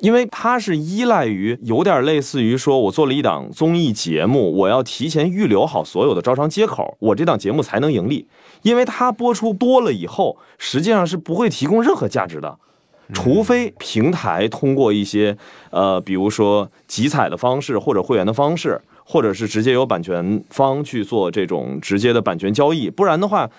因为它是依赖于有点类似于说，我做了一档综艺节目，我要提前预留好所有的招商接口，我这档节目才能盈利。因为它播出多了以后，实际上是不会提供任何价值的。除非平台通过一些呃，比如说集采的方式，或者会员的方式，或者是直接由版权方去做这种直接的版权交易，不然的话，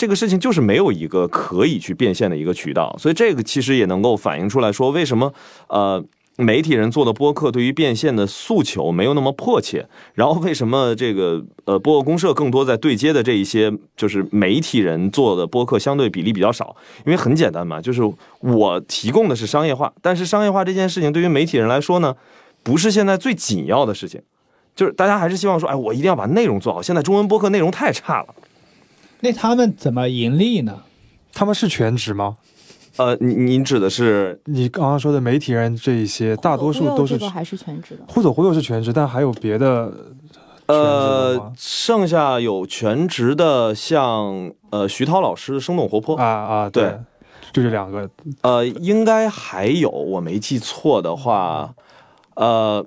这个事情就是没有一个可以去变现的一个渠道。所以这个其实也能够反映出来说，为什么呃。媒体人做的播客对于变现的诉求没有那么迫切，然后为什么这个呃播客公社更多在对接的这一些就是媒体人做的播客相对比例比较少？因为很简单嘛，就是我提供的是商业化，但是商业化这件事情对于媒体人来说呢，不是现在最紧要的事情，就是大家还是希望说，哎，我一定要把内容做好。现在中文播客内容太差了，那他们怎么盈利呢？他们是全职吗？呃，您您指的是你刚刚说的媒体人这一些，大多数都是还是全职的。忽左忽右是全职，但还有别的的呃，剩下有全职的，像呃徐涛老师的生动活泼啊啊，对，就这两个。呃，应该还有，我没记错的话，呃，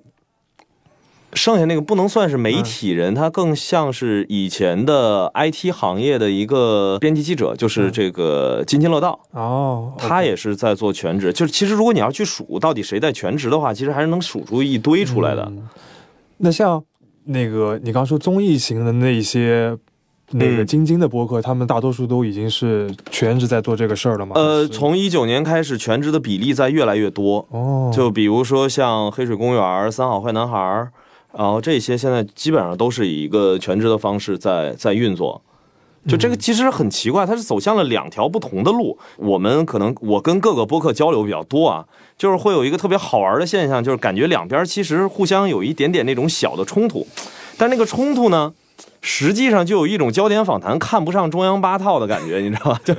剩下那个不能算是媒体人，他更像是以前的 IT 行业的一个编辑记者，就是这个津津乐道，哦，他也是在做全职。就是其实如果你要去数到底谁在全职的话，其实还是能数出一堆出来的。嗯那像那个你刚说综艺型的那些。那个嗯晶晶的播客，他们大多数都已经是全职在做这个事儿了吗？呃，从一九年开始，全职的比例在越来越多。哦，就比如说像黑水公园、三好坏男孩儿，然后这些现在基本上都是以一个全职的方式在在运作。就这个其实很奇怪，它是走向了两条不同的路。我们可能我跟各个播客交流比较多啊，就是会有一个特别好玩的现象，就是感觉两边其实互相有一点点那种小的冲突，但那个冲突呢，实际上就有一种焦点访谈看不上中央八套的感觉，(laughs) 你知道吧？就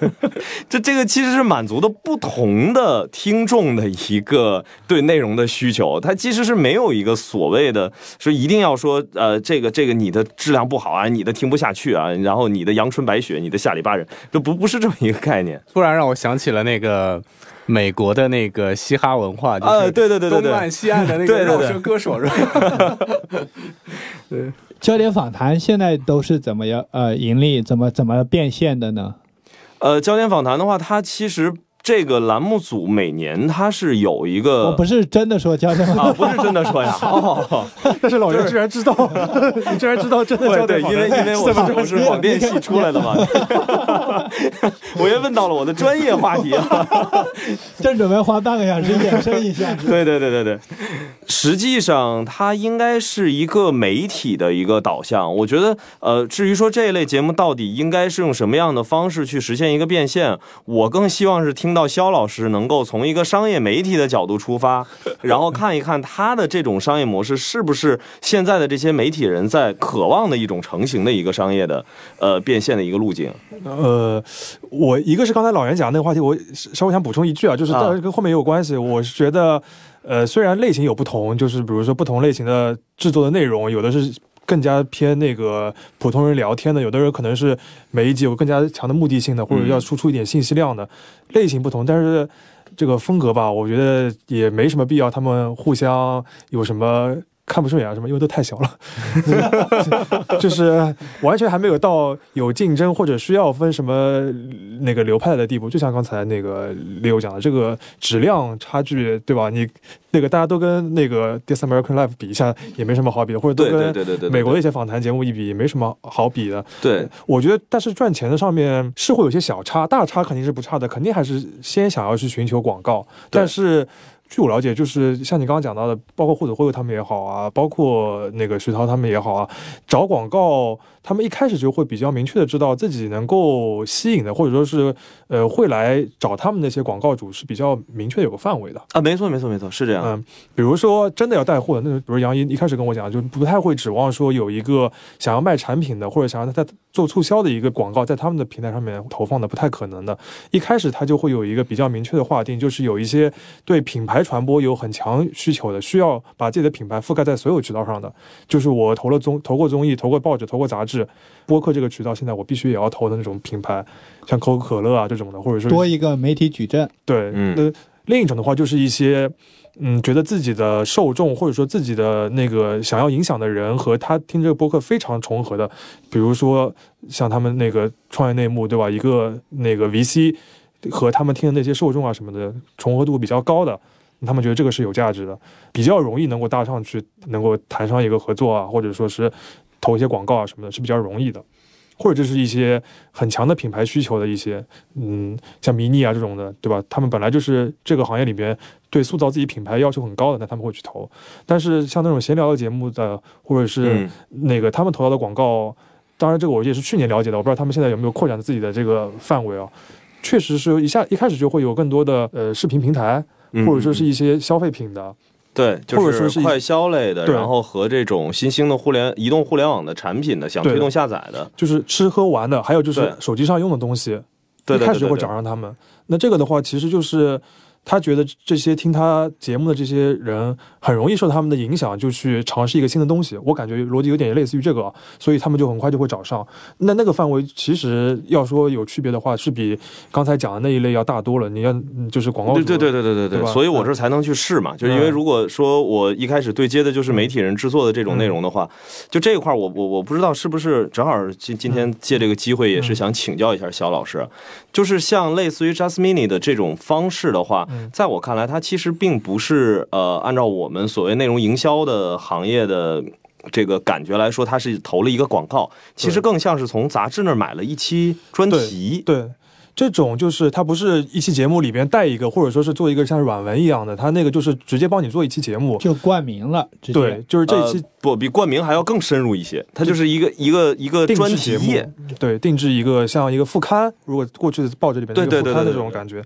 (laughs) 这这个其实是满足的不同的听众的一个对内容的需求，它其实是没有一个所谓的说一定要说呃这个这个你的质量不好啊，你的听不下去啊，然后你的阳春白雪，你的下里巴人，这不不是这么一个概念。突然让我想起了那个美国的那个嘻哈文化，就啊是对对对对对东岸西岸的那 (laughs) 对对对个饶舌歌手是吧？焦点访谈现在都是怎么样呃盈利，怎么怎么变现的呢？呃，焦点访谈的话，它其实这个栏目组每年它是有一个，我不是真的说焦点访啊，不是真的说呀，(laughs) 哦，但是老袁居然知道，(laughs) 你居然知道真的对对，因为因为我是我是广电系出来的嘛，(laughs) 我也问到了我的专业话题啊。正准备花半个小时衍生一下。对对对对对，实际上它应该是一个媒体的一个导向。我觉得，呃，至于说这一类节目到底应该是用什么样的方式去实现一个变现，我更希望是听到肖老师能够从一个商业媒体的角度出发，(laughs) 然后看一看他的这种商业模式是不是现在的这些媒体人在渴望的一种成型的一个商业的呃变现的一个路径。呃，我一个是刚才老袁讲的那个话题，我稍微想补充一句啊，就是啊当然跟后面也有关系。我是觉得，呃，虽然类型有不同，就是比如说不同类型的制作的内容，有的是更加偏那个普通人聊天的，有的人可能是每一集有更加强的目的性的，或者要输出一点信息量的，类型不同，但是。这个风格吧，我觉得也没什么必要，他们互相有什么看不顺眼啊什么，因为都太小了，(laughs) 就是完全还没有到有竞争或者需要分什么那个流派的地步。就像刚才那个 Leo 讲的，这个质量差距，对吧？你那个大家都跟那个《This American Life》比一下，也没什么好比的，或者都跟美国的一些访谈节目一比，也没什么好比的。对我觉得，但是赚钱的上面是会有些小差，大差肯定是不差的，肯定还是先想要去寻求广告。但是据我了解，就是像你刚刚讲到的，包括互者会他们也好啊，包括那个徐涛他们也好啊，找广告，他们一开始就会比较明确的知道自己能够吸引的，或者说是呃会来找他们那些广告主是比较明确有个范围的。啊，没错没错没错，是这样。嗯，比如说真的要带货的，那比如杨一一开始跟我讲，就不太会指望说有一个想要卖产品的，或者想要在做促销的一个广告，在他们的平台上面投放的，不太可能的。一开始他就会有一个比较明确的划定，就是有一些对品牌传播有很强需求的，需要把自己的品牌覆盖在所有渠道上的。就是我投了综投过综艺，投过报纸，投过杂志，播客这个渠道，现在我必须也要投的那种品牌，像可口可乐啊这种的，或者说多一个媒体矩阵，对，嗯那另一种的话就是一些，嗯，觉得自己的受众或者说自己的那个想要影响的人和他听这个播客非常重合的，比如说像他们那个创业内幕，对吧？一个那个 VC 和他们听的那些受众啊什么的重合度比较高的。他们觉得这个是有价值的，比较容易能够搭上去，能够谈上一个合作啊，或者说是投一些广告啊什么的，是比较容易的。或者就是一些很强的品牌需求的一些，嗯，像迷你啊这种的，对吧？他们本来就是这个行业里边对塑造自己品牌要求很高的，那他们会去投。但是像那种闲聊的节目的，或者是嗯那个他们投到的广告，当然这个我也是去年了解的，我不知道他们现在有没有扩展自己的这个范围啊。确实是一下一开始就会有更多的呃视频平台，嗯或者说是一些消费品的，对，就或者说是快消类的，然后和这种新兴的互联移动互联网的产品的，想推动下载的，就是吃喝玩的，还有就是手机上用的东西，对开始就会找上他们。那这个的话，其实就是他觉得这些听他节目的这些人很容易受他们的影响，就去尝试一个新的东西。我感觉逻辑有点类似于这个，所以他们就很快就会找上。那那个范围其实要说有区别的话，是比刚才讲的那一类要大多了。你要嗯就是广告，对对对对对对对，对所以我这才能去试嘛，就是因为嗯如果说我一开始对接的就是媒体人制作的这种内容的话，就这一块我我我不知道是不是正好今今天借这个机会也是想请教一下肖老师，就是像类似于 Just Mini 的这种方式的话，嗯在我看来，它其实并不是呃按照我们所谓内容营销的行业的。这个感觉来说，它是投了一个广告，其实更像是从杂志那儿买了一期专题。对，这种就是它不是一期节目里边带一个，或者说是做一个像软文一样的，它那个就是直接帮你做一期节目。就冠名了，直接对，就是这一期呃不比冠名还要更深入一些，它就是一个一个一个定专制节目题页，，对，定制一个像一个副刊，如果过去的报纸里边的一个对对副刊的这种感觉，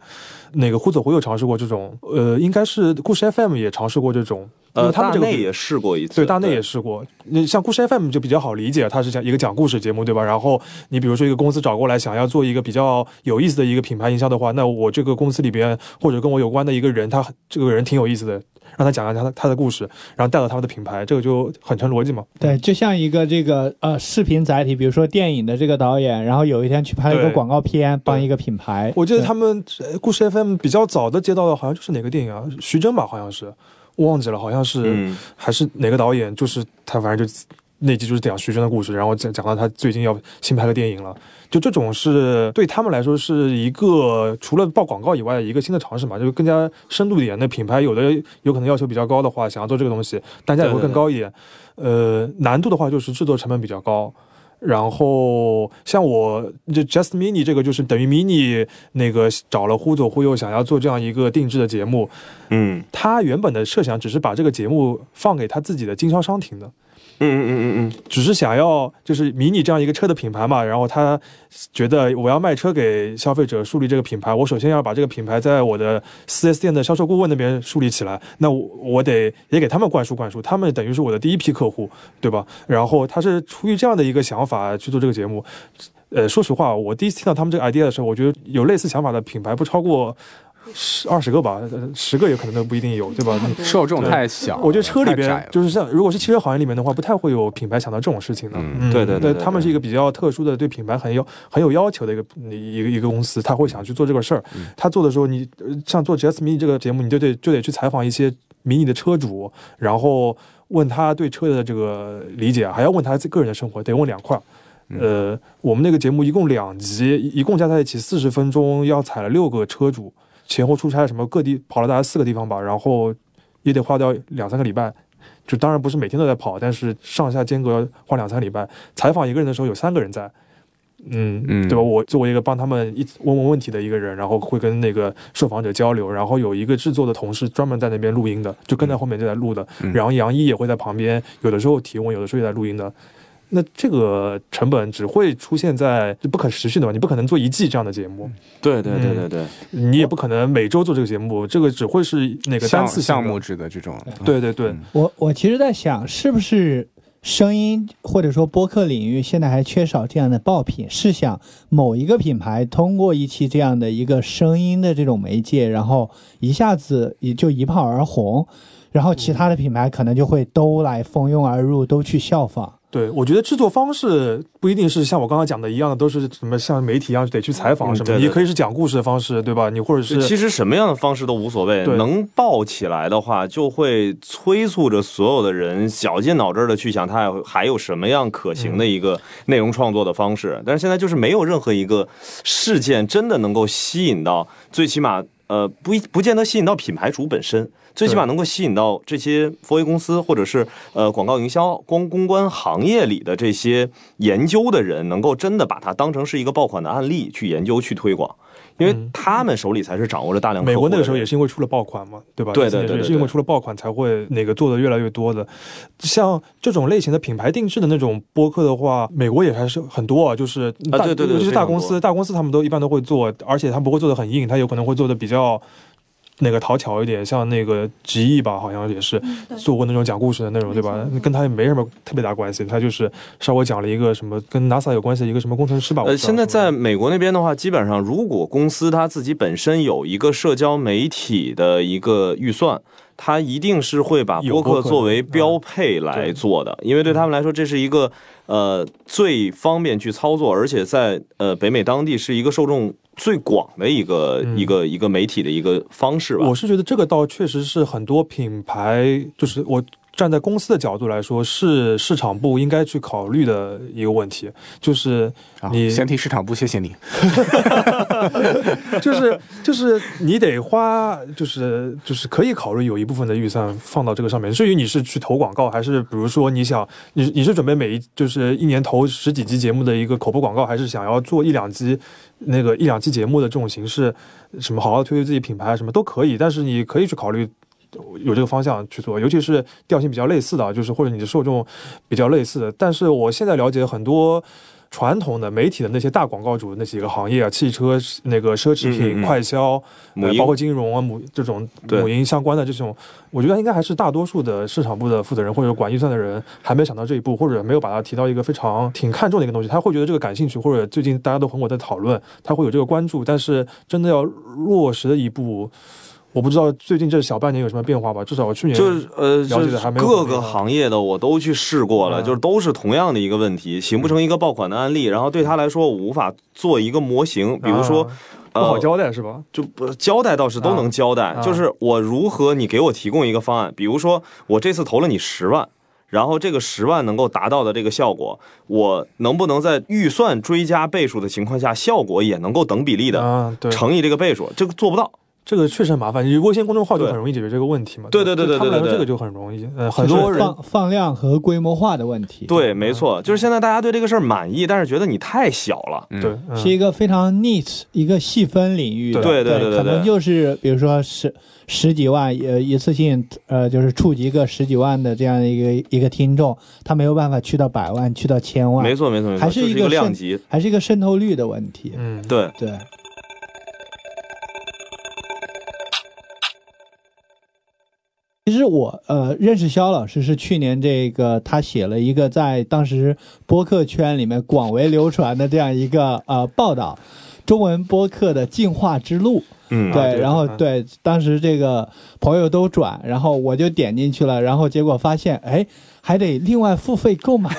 那个忽左忽右尝试过这种，呃，应该是故事 FM 也尝试过这种，呃，他们这个大内也试过一次，对，大内也试过。那像故事 FM 就比较好理解，它是讲一个讲故事节目，对吧？然后你比如说一个公司找过来，想要做一个比较有意思的一个品牌营销的话，那我这个公司里边或者跟我有关的一个人，他这个人挺有意思的，让他讲讲他他的故事，然后带到他们的品牌，这个就很成逻辑嘛。对，就像一个这个呃视频载体，比如说电影的这个导演，然后有一天去拍一个广告片，帮一个品牌。我记得他们呃故事 FM 比较早的接到的，好像就是哪个电影啊？徐峥吧，好像是，我忘记了，好像是、嗯还是哪个导演，就是他，反正就那集就是讲徐峥的故事，然后讲讲到他最近要新拍个电影了。就这种是对他们来说是一个除了报广告以外的一个新的尝试嘛，就是更加深度一点。那品牌有的有可能要求比较高的话，想要做这个东西，单价也会更高一点。呃，难度的话就是制作成本比较高。然后像我这 Just Mini 这个就是等于 Mini 那个找了忽左忽右想要做这样一个定制的节目，嗯他原本的设想只是把这个节目放给他自己的经销商听的，嗯嗯嗯嗯嗯，只是想要就是迷你这样一个车的品牌嘛，然后他觉得我要卖车给消费者，树立这个品牌，我首先要把这个品牌在我的 4S 店的销售顾问那边树立起来，那我我得也给他们灌输灌输，他们等于是我的第一批客户，对吧？然后他是出于这样的一个想法去做这个节目。呃，说实话，我第一次听到他们这个 idea 的时候，我觉得有类似想法的品牌不超过十二十个吧，呃十个有可能都不一定有，对吧？你受众太小，我觉得车里边就是像，如果是汽车行业里面的话，不太会有品牌想到这种事情的。嗯对对对对他们是一个比较特殊的，对品牌很有很有要求的一个一个一个公司，他会想去做这个事儿。嗯他做的时候，你呃像做 Just Mini 这个节目，你就得就得去采访一些迷你的车主，然后问他对车的这个理解，还要问他个人的生活，得问两块呃，我们那个节目一共两集，一一共加在一起四十分钟，要采了六个车主，前后出差什么各地跑了大概四个地方吧，然后也得花掉两三个礼拜。就当然不是每天都在跑，但是上下间隔花两三个礼拜。采访一个人的时候有三个人在，嗯嗯对吧？我作为一个帮他们一问问问题的一个人，然后会跟那个受访者交流，然后有一个制作的同事专门在那边录音的，就跟在后面就在录的，嗯然后杨一也会在旁边，有的时候提问，有的时候也在录音的。那这个成本只会出现在就不可持续的嘛？你不可能做一季这样的节目，对对对对对，你也不可能每周做这个节目，这个只会是那个单次项目。制的这种，对对对，嗯我我其实在想，是不是声音或者说播客领域现在还缺少这样的爆品？是想某一个品牌通过一期这样的一个声音的这种媒介，然后一下子也就一炮而红，然后其他的品牌可能就会都来蜂拥而入，都去效仿。对，我觉得制作方式不一定是像我刚刚讲的一样的，都是什么像媒体一样得去采访什么的，嗯对对也可以是讲故事的方式，对吧？你或者是其实什么样的方式都无所谓，能爆起来的话，就会催促着所有的人绞尽脑汁的去想，它还有还有什么样可行的一个内容创作的方式。但是现在就是没有任何一个事件真的能够吸引到，最起码呃不一不见得吸引到品牌主本身。最起码能够吸引到这些 4A 公司或者是呃广告营销、光公关行业里的这些研究的人，能够真的把它当成是一个爆款的案例去研究、去推广，因为嗯他们手里才是掌握着大量客美国那个时候也是因为出了爆款嘛，对吧？对对对对也是因为出了爆款才会那个做的越来越多的。像这种类型的品牌定制的那种播客的话，美国也还是很多啊，就是大啊对对对尤其是大公司，大公司他们都一般都会做，而且他不会做的很硬，他有可能会做的比较。那个讨巧一点，像那个吉易吧，好像也是做过那种讲故事的那种，对吧？跟他也没什么特别大关系，他就是稍微讲了一个什么跟 NASA 有关系的一个什么工程师吧。呃，现在在美国那边的话，基本上如果公司它自己本身有一个社交媒体的一个预算，他一定是会把播客作为嗯标配来做的，因为对他们来说，这是一个呃最方便去操作，而且在呃北美当地是一个受众最广的一个、嗯一个一个媒体的一个方式吧。我是觉得这个倒确实是很多品牌，就是我站在公司的角度来说，是市场部应该去考虑的一个问题，就是啊你先替市场部谢谢你。(laughs) 就是就是你得花，就是就是可以考虑有一部分的预算放到这个上面。至于你是去投广告，还是比如说你想你你是准备每一就是一年投十几集节目的一个口播广告，还是想要做一两集那个一两期节目的这种形式，什么好好推推自己品牌什么都可以，但是你可以去考虑。有这个方向去做，尤其是调性比较类似的啊，就是或者你的受众比较类似的。但是我现在了解很多传统的媒体的那些大广告主那几个行业啊，汽车、那个奢侈品、嗯嗯嗯快销，呃，包括金融啊、母这种母婴相关的这种，我觉得应该还是大多数的市场部的负责人或者管预算的人还没有想到这一步，或者没有把它提到一个非常挺看重的一个东西。他会觉得这个感兴趣，或者最近大家都很火在讨论，他会有这个关注，但是真的要落实的一步。我不知道最近这小半年有什么变化吧，至少我去年就是呃，了解就是的还没有各个行业的我都去试过了，嗯就是都是同样的一个问题，形不成一个爆款的案例。然后对他来说，我无法做一个模型，比如说啊不好呃，交代是吧？就不交代倒是都能交代，啊就是我如何你给我提供一个方案，比如说我这次投了你十万。然后这个十万能够达到的这个效果，我能不能在预算追加倍数的情况下，效果也能够等比例的乘以这个倍数？这个做不到。这个确实很麻烦。你微信公众号就很容易解决这个问题嘛。对对对对他们这个就很容易。呃，很多人放放量和规模化的问题。对，没错，就是现在大家对这个事儿满意，但是觉得你太小了。嗯对，嗯是一个非常 niche 一个细分领域的，对对对对可能就是比如说十十几万，呃，一次性呃，就是触及个十几万的这样一个一个听众，他没有办法去到百万，去到千万，没错没错没错，还是一个量级。还是一个渗透率的问题。嗯，对，对。其实我呃认识肖老师是去年这个他写了一个在当时播客圈里面广为流传的这样一个呃报道，中文播客的进化之路。嗯，对，然后对，当时这个朋友都转，然后我就点进去了，然后结果发现，哎，还得另外付费购买。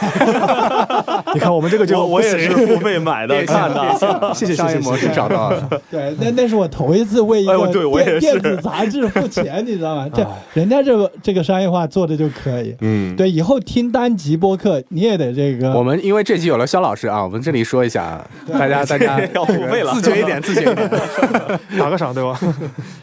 (laughs) 你看我们这个就我我也是付费买的，(laughs) 看的。谢谢 (laughs) 商业模式找到了。对，那那是我头一次为一哎个呦对我也电是电子杂志付钱，你知道吗？这哎人家这个这个商业化做的就可以。嗯，对，以后听单集播客你也得这个。我们因为这集有了肖老师啊，我们这里说一下啊，大家大家要付费了自觉一点，自觉一点。打个赏对吧？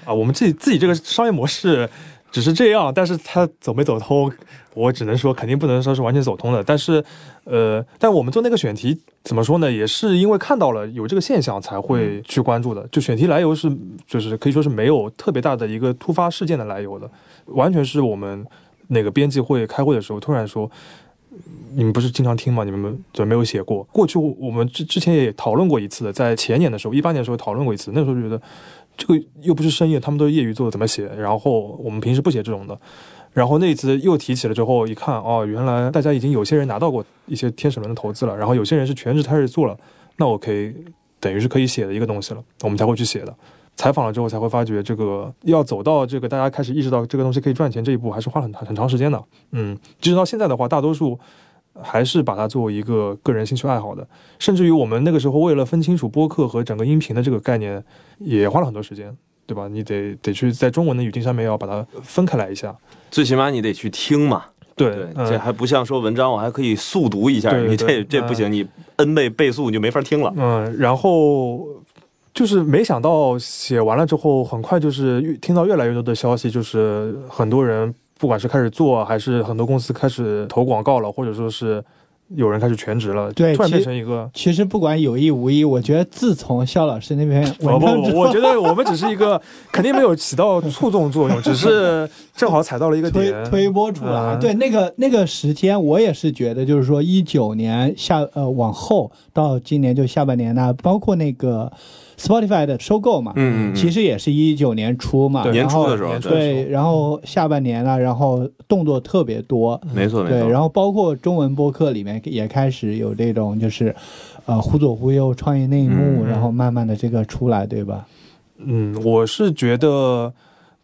啊，我们自己自己这个商业模式只是这样，但是他走没走通，我只能说肯定不能说是完全走通的。但是，呃，但我们做那个选题怎么说呢？也是因为看到了有这个现象才会去关注的。就选题来由是，就是可以说是没有特别大的一个突发事件的来由的，完全是我们那个编辑会开会的时候突然说。你们不是经常听吗？你们怎么没有写过？过去我们之之前也讨论过一次的，在前年的时候，一八年的时候讨论过一次。那时候觉得，这个又不是深夜，他们都是业余做的，怎么写？然后我们平时不写这种的。然后那一次又提起了之后，一看哦，原来大家已经有些人拿到过一些天使轮的投资了，然后有些人是全职开始做了，那我可以等于是可以写的一个东西了，我们才会去写的。采访了之后才会发觉，这个要走到这个大家开始意识到这个东西可以赚钱这一步，还是花了很很长时间的。嗯，即使到现在的话，大多数还是把它作为一个个人兴趣爱好的，甚至于我们那个时候为了分清楚播客和整个音频的这个概念，也花了很多时间，对吧？你得得去在中文的语境上面要把它分开来一下。最起码你得去听嘛。对，对，嗯这还不像说文章，我还可以速读一下，对对你这这不行，你 n 倍倍速你就没法听了。嗯，然后就是没想到写完了之后，很快就是越听到越来越多的消息，就是很多人不管是开始做，还是很多公司开始投广告了，或者说是有人开始全职了，对突然变成一个。其实不管有意无意，我觉得自从肖老师那篇不不我觉得我们只是一个，肯定没有起到促动作用，(laughs) 只是正好踩到了一个推点。推播出来。嗯对，那个那个时间，我也是觉得，就是说一九年下呃往后到今年就下半年呢，包括那个 Spotify 的收购嘛，嗯嗯，其实也是一九年初嘛，年初的时候，对，然后下半年呢，然后动作特别多。没错没错。对然后包括中文播客里面也开始有这种就是，呃，忽左忽右创业内幕，嗯然后慢慢的这个出来，对吧？嗯，我是觉得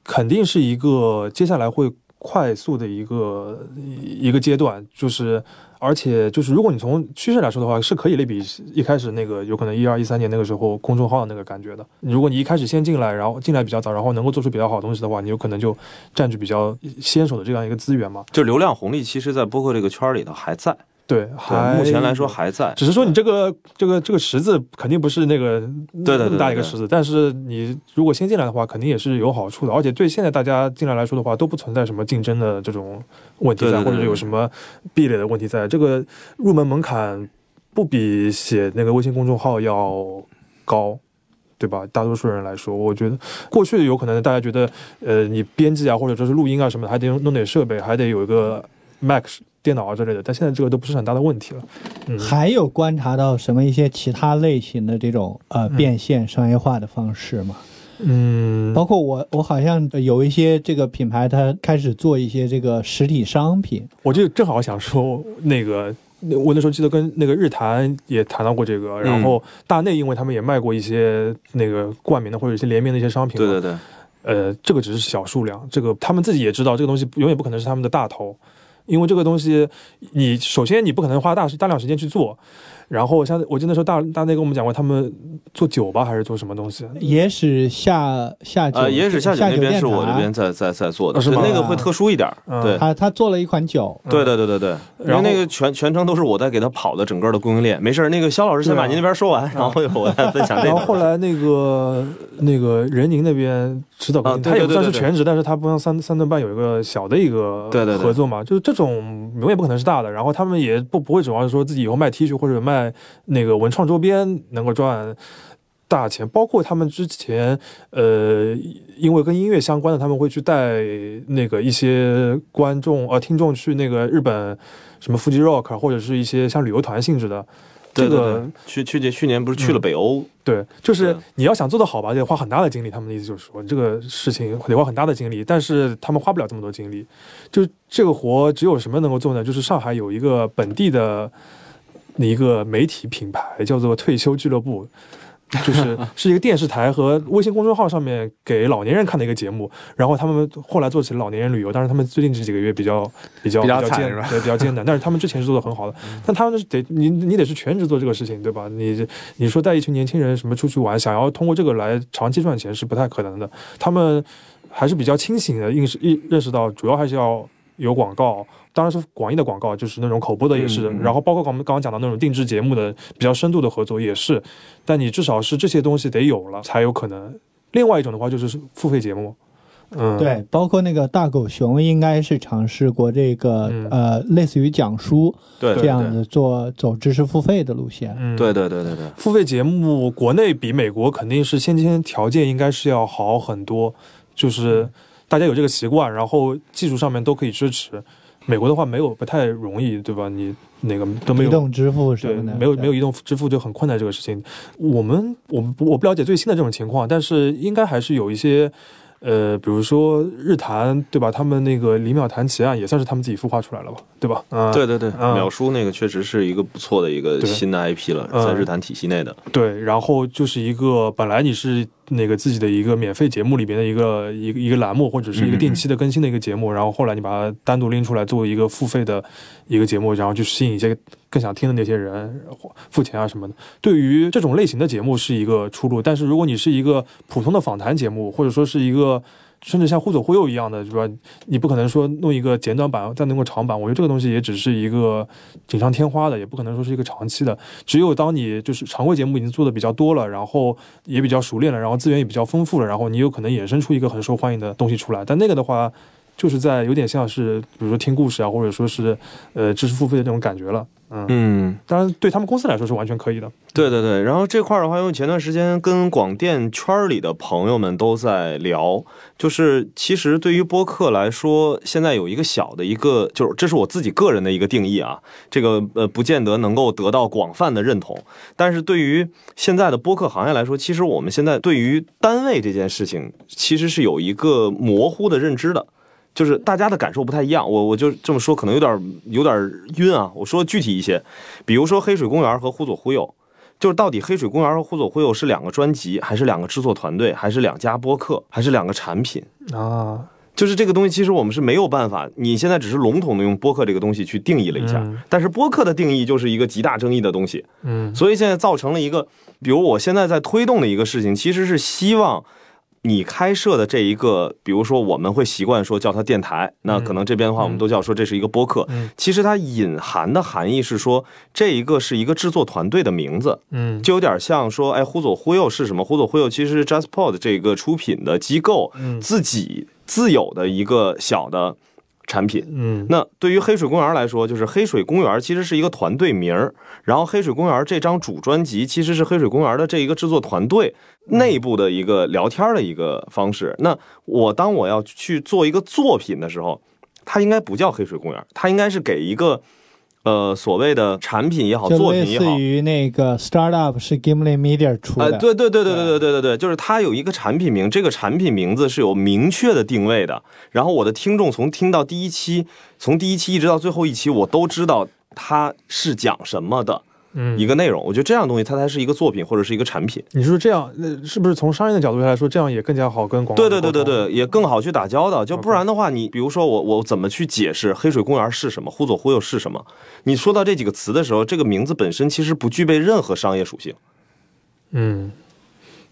肯定是一个接下来会快速的一个一个阶段，就是而且就是如果你从趋势来说的话，是可以类比一开始那个有可能一二一三年那个时候公众号的那个感觉的。如果你一开始先进来，然后进来比较早，然后能够做出比较好的东西的话，你有可能就占据比较先手的这样一个资源嘛。就流量红利，其实在播客这个圈里头还在，对，还目前来说还在。只是说你这个这个这个池子肯定不是那个那么大一个池子，但是你如果先进来的话，肯定也是有好处的，而且对现在大家进来来说的话，都不存在什么竞争的这种问题在，对对对或者有什么壁垒的问题在。这个入门门槛不比写那个微信公众号要高。对吧？大多数人来说，我觉得过去有可能大家觉得，呃，你编辑啊，或者说是录音啊什么的，还得用弄点设备，还得有一个 Mac 电脑啊之类的。但现在这个都不是很大的问题了。嗯，还有观察到什么一些其他类型的这种呃嗯变现商业化的方式吗？嗯，包括我，我好像有一些这个品牌，它开始做一些这个实体商品。我就正好想说那个。我那时候记得跟那个日坛也谈到过这个，然后大内因为他们也卖过一些那个冠名的或者一些联名的一些商品，对对对，呃，这个只是小数量，这个他们自己也知道，这个东西永远不可能是他们的大头，因为这个东西，你首先你不可能花大大量时间去做，然后像我记得那时候大大内跟我们讲过，他们做酒吧还是做什么东西，野史下下酒，呃，野史下酒那边是我这边在在在做的，啊是吗？那个会特殊一点，嗯。对。他他做了一款酒，对对对对对，因然后为那个全全程都是我在给他跑的整个的供应链，没事儿，那个肖老师先把您那边说完，然后我再分享这然后。后来那个那个任宁那边指导啊他也算是全职，但是他不像三三顿半有一个小的一个对对对。合作嘛，就是这种永远不可能是大的。然后他们也不不会指望说自己以后卖 T 恤或者卖那个文创周边能够赚。大钱，包括他们之前，呃，因为跟音乐相关的，他们会去带那个一些观众呃听众去那个日本什么 Fuji Rock 或者是一些像旅游团性质的，对对这个对，去去年去年不是去了北欧？对，就是你要想做得好吧，得花很大的精力。他们的意思就是说，这个事情得花很大的精力，但是他们花不了这么多精力。就这个活，只有什么能够做呢？就是上海有一个本地的一个媒体品牌，叫做退休俱乐部。就是 (laughs) 是一个电视台和微信公众号上面给老年人看的一个节目，然后他们后来做起了老年人旅游，但是他们最近这几个月比较比较比较较艰难对比较艰难，但是他们之前是做的很好的，但他们得你你得是全职做这个事情，对吧？你你说带一群年轻人什么出去玩，想要通过这个来长期赚钱是不太可能的。他们还是比较清醒的，认识认认识到主要还是要有广告，当然是广义的广告，就是那种口播的也是，然后包括我们刚刚讲到那种定制节目的比较深度的合作也是，但你至少是这些东西得有了才有可能。另外一种的话就是付费节目，嗯，对，包括那个大狗熊应该是尝试过这个、嗯。呃，类似于讲书对这样子做走知识付费的路线。嗯，对对对对对，付费节目国内比美国肯定是先天条件应该是要好很多，就是大家有这个习惯，然后技术上面都可以支持。美国的话没有不太容易，对吧？你那个都没有移动支付什对，么的，没有没有移动支付就很困难这个事情。我们我们我不了解最新的这种情况，但是应该还是有一些。呃，比如说日坛，对吧？他们那个李淼谈奇案也算是他们自己孵化出来了吧，对吧？嗯，对对对，嗯秒叔那个确实是一个不错的一个新的 IP 了，嗯在日坛体系内的。对，然后就是一个本来你是那个自己的一个免费节目里边的一个一个一个栏目，或者是一个定期的更新的一个节目，然后后来你把它单独拎出来作为一个付费的一个节目，然后去吸引一些更想听的那些人付钱啊什么的。对于这种类型的节目是一个出路，但是如果你是一个普通的访谈节目，或者说是一个甚至像互左互右一样的，是吧？你不可能说弄一个简短版再弄个长版，我觉得这个东西也只是一个锦上添花的，也不可能说是一个长期的。只有当你就是常规节目已经做的比较多了，然后也比较熟练了，然后资源也比较丰富了，然后你有可能衍生出一个很受欢迎的东西出来。但那个的话，就是在有点像是比如说听故事啊，或者说是呃知识付费的这种感觉了。嗯，嗯，当然对他们公司来说是完全可以的。对对对，然后这块儿的话，因为前段时间跟广电圈里的朋友们都在聊，就是其实对于播客来说，现在有一个小的一个，就是这是我自己个人的一个定义啊，这个呃不见得能够得到广泛的认同，但是对于现在的播客行业来说，其实我们现在对于单位这件事情，其实是有一个模糊的认知的。就是大家的感受不太一样，我我就这么说，可能有点有点晕啊。我说具体一些，比如说黑水公园和忽左忽右，就是到底黑水公园和忽左忽右是两个专辑，还是两个制作团队，还是两家播客，还是两个产品？啊，就是这个东西，其实我们是没有办法。你现在只是笼统的用播客这个东西去定义了一下，嗯但是播客的定义就是一个极大争议的东西，嗯所以现在造成了一个，比如我现在在推动的一个事情，其实是希望你开设的这一个，比如说我们会习惯说叫它电台，那可能这边的话我们都叫说这是一个播客，嗯。其实它隐含的含义是说这一个是一个制作团队的名字，嗯。就有点像说，哎，忽左忽右是什么？忽左忽右其实是 JustPod 这个出品的机构嗯。自己自有的一个小的产品。嗯那对于黑水公园来说，就是黑水公园其实是一个团队名儿，然后黑水公园这张主专辑其实是黑水公园的这一个制作团队内部的一个聊天的一个方式。那我当我要去做一个作品的时候，它应该不叫黑水公园，它应该是给一个呃所谓的产品也好，作品也好似。于那个 startup 是 Gimli Media 出呃，的，对对对对对对对对对，就是它有一个产品名，这个产品名字是有明确的定位的。然后我的听众从听到第一期，从第一期一直到最后一期，我都知道它是讲什么的嗯一个内容。我觉得这样东西它才是一个作品或者是一个产品。你说这样，那是不是从商业的角度来说，这样也更加好跟广告对对对对对，也更好去打交道。就不然的话，你比如说我我怎么去解释黑水公园是什么，忽左忽右是什么？你说到这几个词的时候，这个名字本身其实不具备任何商业属性。嗯，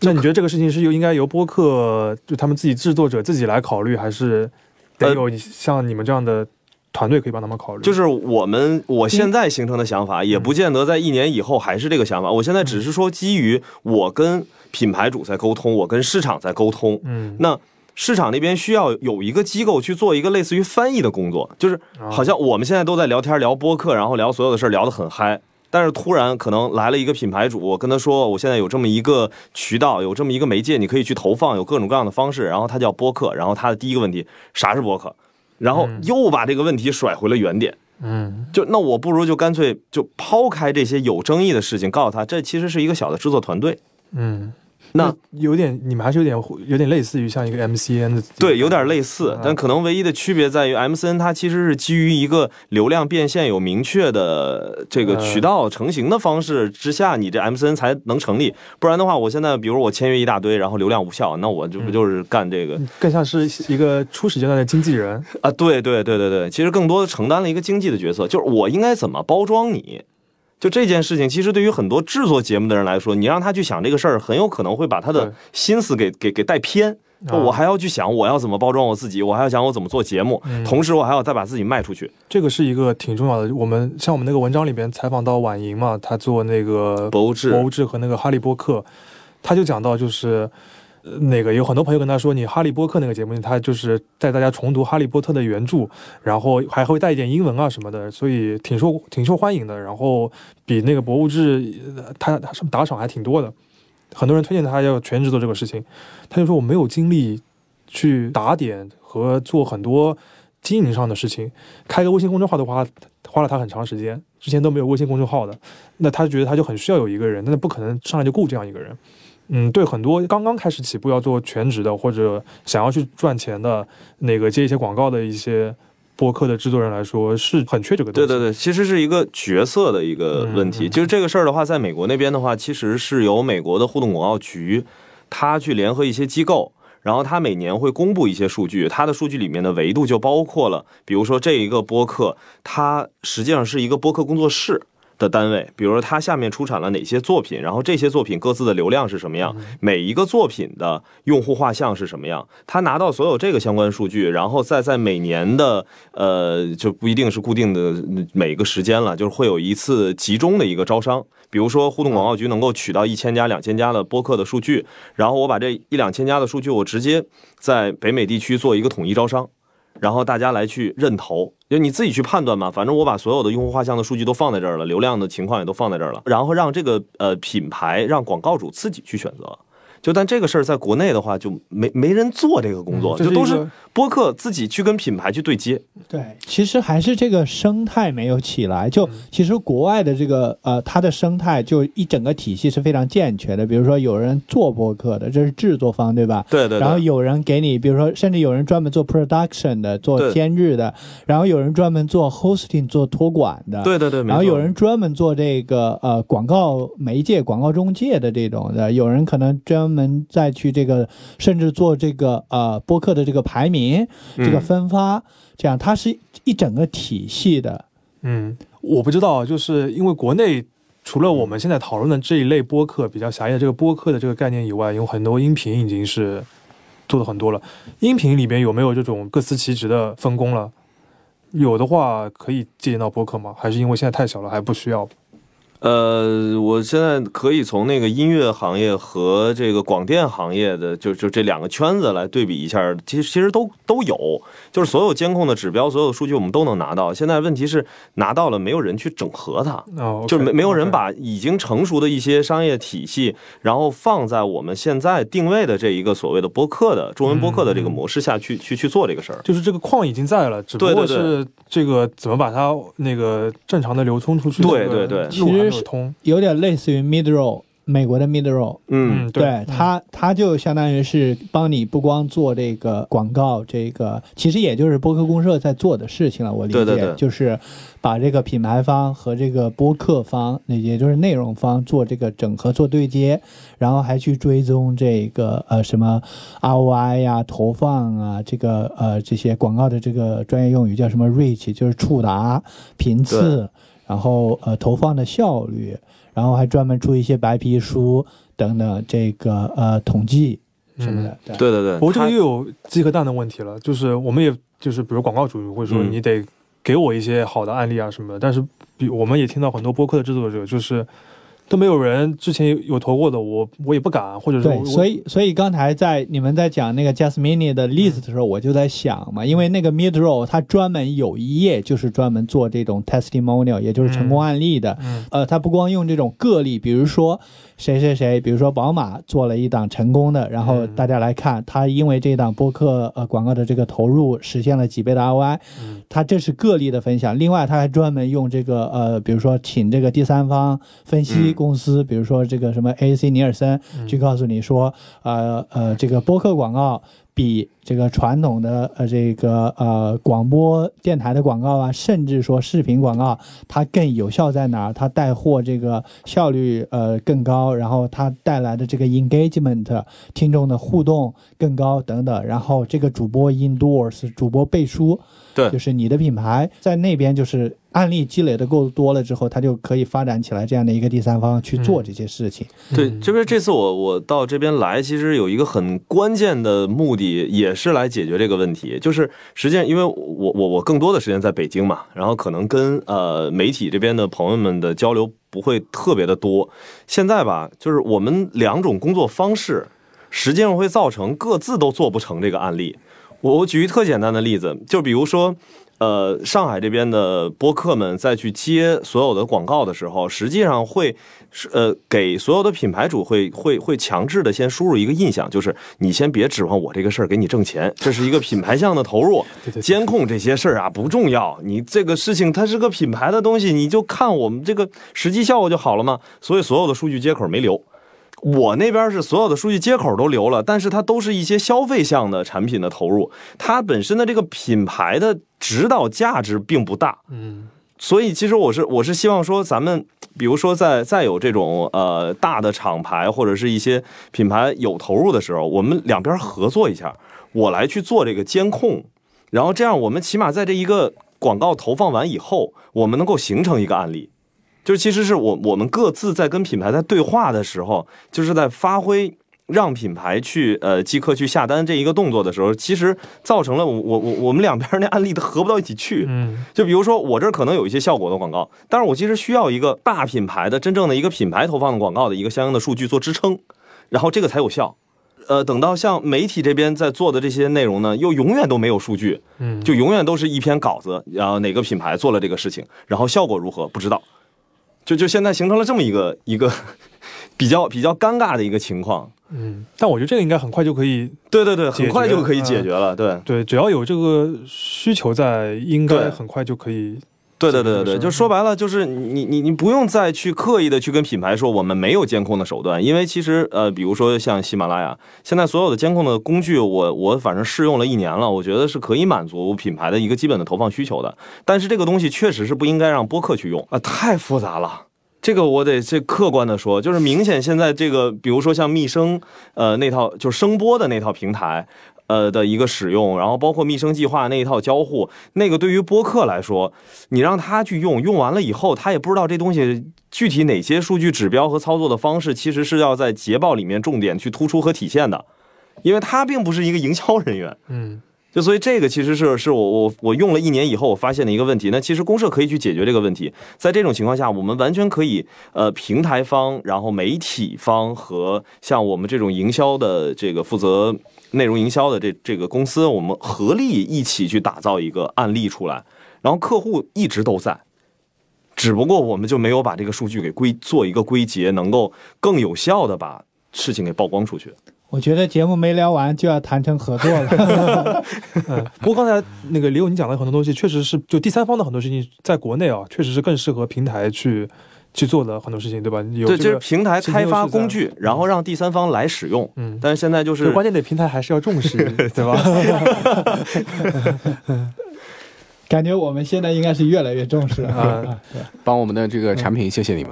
那你觉得这个事情是由应该由播客就他们自己制作者自己来考虑，还是得呃有像你们这样的团队可以帮他们考虑？就是我们我现在形成的想法，也不见得在一年以后还是这个想法。我现在只是说，基于我跟品牌主在沟通，我跟市场在沟通。嗯那市场那边需要有一个机构去做一个类似于翻译的工作，就是好像我们现在都在聊天聊播客，然后聊所有的事儿聊得很嗨。但是突然可能来了一个品牌主，我跟他说，我现在有这么一个渠道，有这么一个媒介，你可以去投放，有各种各样的方式。然后他叫播客，然后他的第一个问题，啥是播客？然后又把这个问题甩回了原点。嗯就那我不如就干脆就抛开这些有争议的事情，告诉他这其实是一个小的制作团队。嗯，那有点你们还是有点有点类似于像一个 MCN 的对，有点类似嗯，但可能唯一的区别在于，MCN 它其实是基于一个流量变现有明确的这个渠道成型的方式之下，你这 MCN 才能成立。不然的话，我现在比如我签约一大堆，然后流量无效，那我这不就是干这个更像是一个初始阶段的经纪人。啊？对对对对对，其实更多的承担了一个经济的角色，就是我应该怎么包装你。就这件事情，其实对于很多制作节目的人来说，你让他去想这个事儿，很有可能会把他的心思给给给带偏。啊我还要去想我要怎么包装我自己，我还要想我怎么做节目，嗯同时我还要再把自己卖出去。这个是一个挺重要的。我们像我们那个文章里边采访到婉莹嘛，她做那个博物志博物志和那个哈利波特，他就讲到就是。那个有很多朋友跟他说，你哈利波特那个节目，他就是带大家重读哈利波特的原著，然后还会带一点英文啊什么的，所以挺受挺受欢迎的。然后比那个博物志，他他打赏还挺多的，很多人推荐他要全职做这个事情。他就说我没有精力去打点和做很多经营上的事情，开个微信公众号的话，花了他很长时间，之前都没有微信公众号的，那他觉得他就很需要有一个人，但是不可能上来就雇这样一个人。嗯，对很多刚刚开始起步要做全职的，或者想要去赚钱的那个接一些广告的一些播客的制作人来说，是很缺这个东西。对对对，其实是一个角色的一个问题。嗯嗯就是这个事儿的话，在美国那边的话，其实是由美国的互动广告局，他去联合一些机构。然后他每年会公布一些数据，它的数据里面的维度就包括了，比如说这一个播客，它实际上是一个播客工作室的单位，比如说它下面出产了哪些作品，然后这些作品各自的流量是什么样，每一个作品的用户画像是什么样，他拿到所有这个相关数据，然后再在每年的呃就不一定是固定的每个时间了，就是会有一次集中的一个招商。比如说，互动广告局能够取到一千家、两千家的播客的数据，然后我把这一两千家的数据，我直接在北美地区做一个统一招商，然后大家来去认投，就你自己去判断嘛。反正我把所有的用户画像的数据都放在这儿了，流量的情况也都放在这儿了，然后让这个呃品牌让广告主自己去选择。就但这个事儿在国内的话，就没没人做这个工作，就都是播客自己去跟品牌去对接。对，其实还是这个生态没有起来。就嗯其实国外的这个呃，它的生态就一整个体系是非常健全的。比如说有人做播客的，这是制作方，对吧？对对对。然后有人给你，比如说，甚至有人专门做 production 的，做对监制的，然后有人专门做 hosting 做托管的，对对对，然后有人专门做这个呃广告媒介、广告中介的这种的，有人可能专门再去这个，甚至做这个呃播客的这个排名。民这个嗯分发，这样它是一整个体系的。嗯，我不知道，就是因为国内除了我们现在讨论的这一类播客比较狭义的这个播客的这个概念以外，有很多音频已经是做的很多了。音频里边有没有这种各司其职的分工了？有的话可以借鉴到播客吗？还是因为现在太小了还不需要？呃，我现在可以从那个音乐行业和这个广电行业的，就就这两个圈子来对比一下，其实其实都都有，就是所有监控的指标、所有的数据我们都能拿到。现在问题是拿到了，没有人去整合它。哦，就没没有人把已经成熟的一些商业体系，然后放在我们现在定位的这一个所谓的播客的中文播客的这个模式下去去去做这个事儿。就是这个矿已经在了，只不过是这个怎么把它那个正常的流通出去，对对对其实通。有点类似于 mid roll，美国的 mid roll。嗯，对嗯它，它就相当于是帮你不光做这个广告，这个其实也就是播客公社在做的事情了。我理解，对对对就是把这个品牌方和这个播客方，那也就是内容方做这个整合、做对接，然后还去追踪这个呃什么 ROI 呀、投放啊，这个呃这些广告的这个专业用语叫什么 reach，就是触达、频次，然后呃投放的效率，然后还专门出一些白皮书等等这个呃统计什么的。对。对对对，不过这个又有鸡和蛋的问题了，就是我们也就是比如广告主会说嗯。你得给我一些好的案例啊什么的，但是比我们也听到很多播客的制作者就是都没有人之前有有投过的，我我也不敢，或者说对，所以所以刚才在你们在讲那个 Jasmine 的例子的时候，我就在想嘛，因为那个 Mid Roll 它专门有一页就是专门做这种 testimonial，也就是成功案例的。嗯呃，它不光用这种个例，比如说谁谁谁，比如说宝马做了一档成功的，然后嗯。大家来看，他因为这档播客呃广告的这个投入实现了几倍的 ROI，嗯。他这是个例的分享。另外，他还专门用这个呃，比如说请这个第三方分析嗯。公司，比如说这个什么 AC 尼尔森，嗯。去告诉你说，呃呃，这个播客广告比这个传统的呃这个呃广播电台的广告啊，甚至说视频广告，它更有效在哪儿？它带货这个效率呃更高，然后它带来的这个 engagement 听众的互动更高等等。然后这个主播 endorse 主播背书，对就是你的品牌在那边就是案例积累的够多了之后，它就可以发展起来这样的一个第三方去做这些事情。对，嗯这边这次我我到这边来，其实有一个很关键的目的，也是来解决这个问题。就是实际上，因为我我我更多的时间在北京嘛，然后可能跟呃媒体这边的朋友们的交流不会特别的多。现在吧，就是我们两种工作方式，实际上会造成各自都做不成这个案例。我我举一特简单的例子，就比如说。呃，上海这边的播客们在去接所有的广告的时候，实际上会是呃给所有的品牌主会会会强制的先输入一个印象，就是你先别指望我这个事儿给你挣钱，这是一个品牌项的投入，(laughs) 对对对监控这些事儿啊不重要，你这个事情它是个品牌的东西，你就看我们这个实际效果就好了嘛。所以所有的数据接口没留。我那边是所有的数据接口都留了，但是它都是一些消费项的产品的投入，它本身的这个品牌的指导价值并不大。嗯所以其实我是我是希望说，咱们比如说在再有这种呃大的厂牌或者是一些品牌有投入的时候，我们两边合作一下，我来去做这个监控，然后这样我们起码在这一个广告投放完以后，我们能够形成一个案例。就是其实是我我们各自在跟品牌在对话的时候，就是在发挥让品牌去呃即刻去下单这一个动作的时候，其实造成了我我我我们两边那案例都合不到一起去。嗯就比如说我这儿可能有一些效果的广告，但是我其实需要一个大品牌的真正的一个品牌投放的广告的一个相应的数据做支撑，然后这个才有效。呃，等到像媒体这边在做的这些内容呢，又永远都没有数据，嗯，就永远都是一篇稿子，然后哪个品牌做了这个事情，然后效果如何不知道，就就现在形成了这么一个一个比较比较尴尬的一个情况。嗯，但我觉得这个应该很快就可以，对对对，很快就可以解决了。对对，只要有这个需求在，应该很快就可以。对对对对对，就说白了，就是你你你不用再去刻意的去跟品牌说我们没有监控的手段，因为其实呃，比如说像喜马拉雅，现在所有的监控的工具，我我反正试用了一年了，我觉得是可以满足品牌的一个基本的投放需求的。但是这个东西确实是不应该让播客去用啊、太复杂了。这个我得这客观的说，就是明显现在这个，比如说像密声，呃，那套就是声波的那套平台，呃的一个使用，然后包括密生计划那一套交互，那个对于播客来说，你让他去用，用完了以后，他也不知道这东西具体哪些数据指标和操作的方式，其实是要在捷报里面重点去突出和体现的，因为他并不是一个营销人员。嗯，就所以这个其实是是我我我用了一年以后我发现的一个问题。那其实公社可以去解决这个问题。在这种情况下，我们完全可以呃平台方，然后媒体方和像我们这种营销的这个负责内容营销的这这个公司，我们合力一起去打造一个案例出来。然后客户一直都在，只不过我们就没有把这个数据给归做一个归结，能够更有效的把事情给曝光出去。我觉得节目没聊完就要谈成合作了。(laughs) 嗯，不过刚才那个李友你讲的很多东西，确实是就第三方的很多事情，在国内啊，确实是更适合平台去去做的很多事情，对吧？有对，就是平台开发工具，然后让第三方来使用。嗯但是现在就是关键得平台还是要重视，(laughs) 对吧？(laughs) (laughs) 感觉我们现在应该是越来越重视了。啊 (laughs) 帮我们的这个产品，谢谢你们。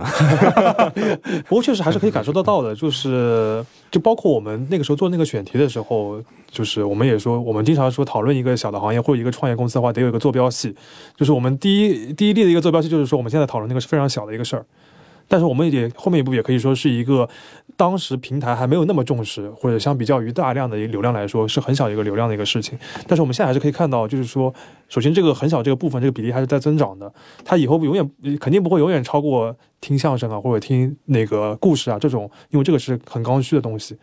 (laughs) 不过确实还是可以感受得到的，就是就包括我们那个时候做那个选题的时候，就是我们也说，我们经常说讨论一个小的行业或者一个创业公司的话，得有一个坐标系。就是我们第一第一例的一个坐标系，就是说我们现在讨论那个是非常小的一个事儿。但是我们也后面一步也可以说是一个当时平台还没有那么重视，或者相比较于大量的一个流量来说是很小一个流量的一个事情。但是我们现在还是可以看到，就是说，首先这个很小这个部分这个比例还是在增长的，它以后永远肯定不会永远超过听相声啊或者听那个故事啊这种，因为这个是很刚需的东西。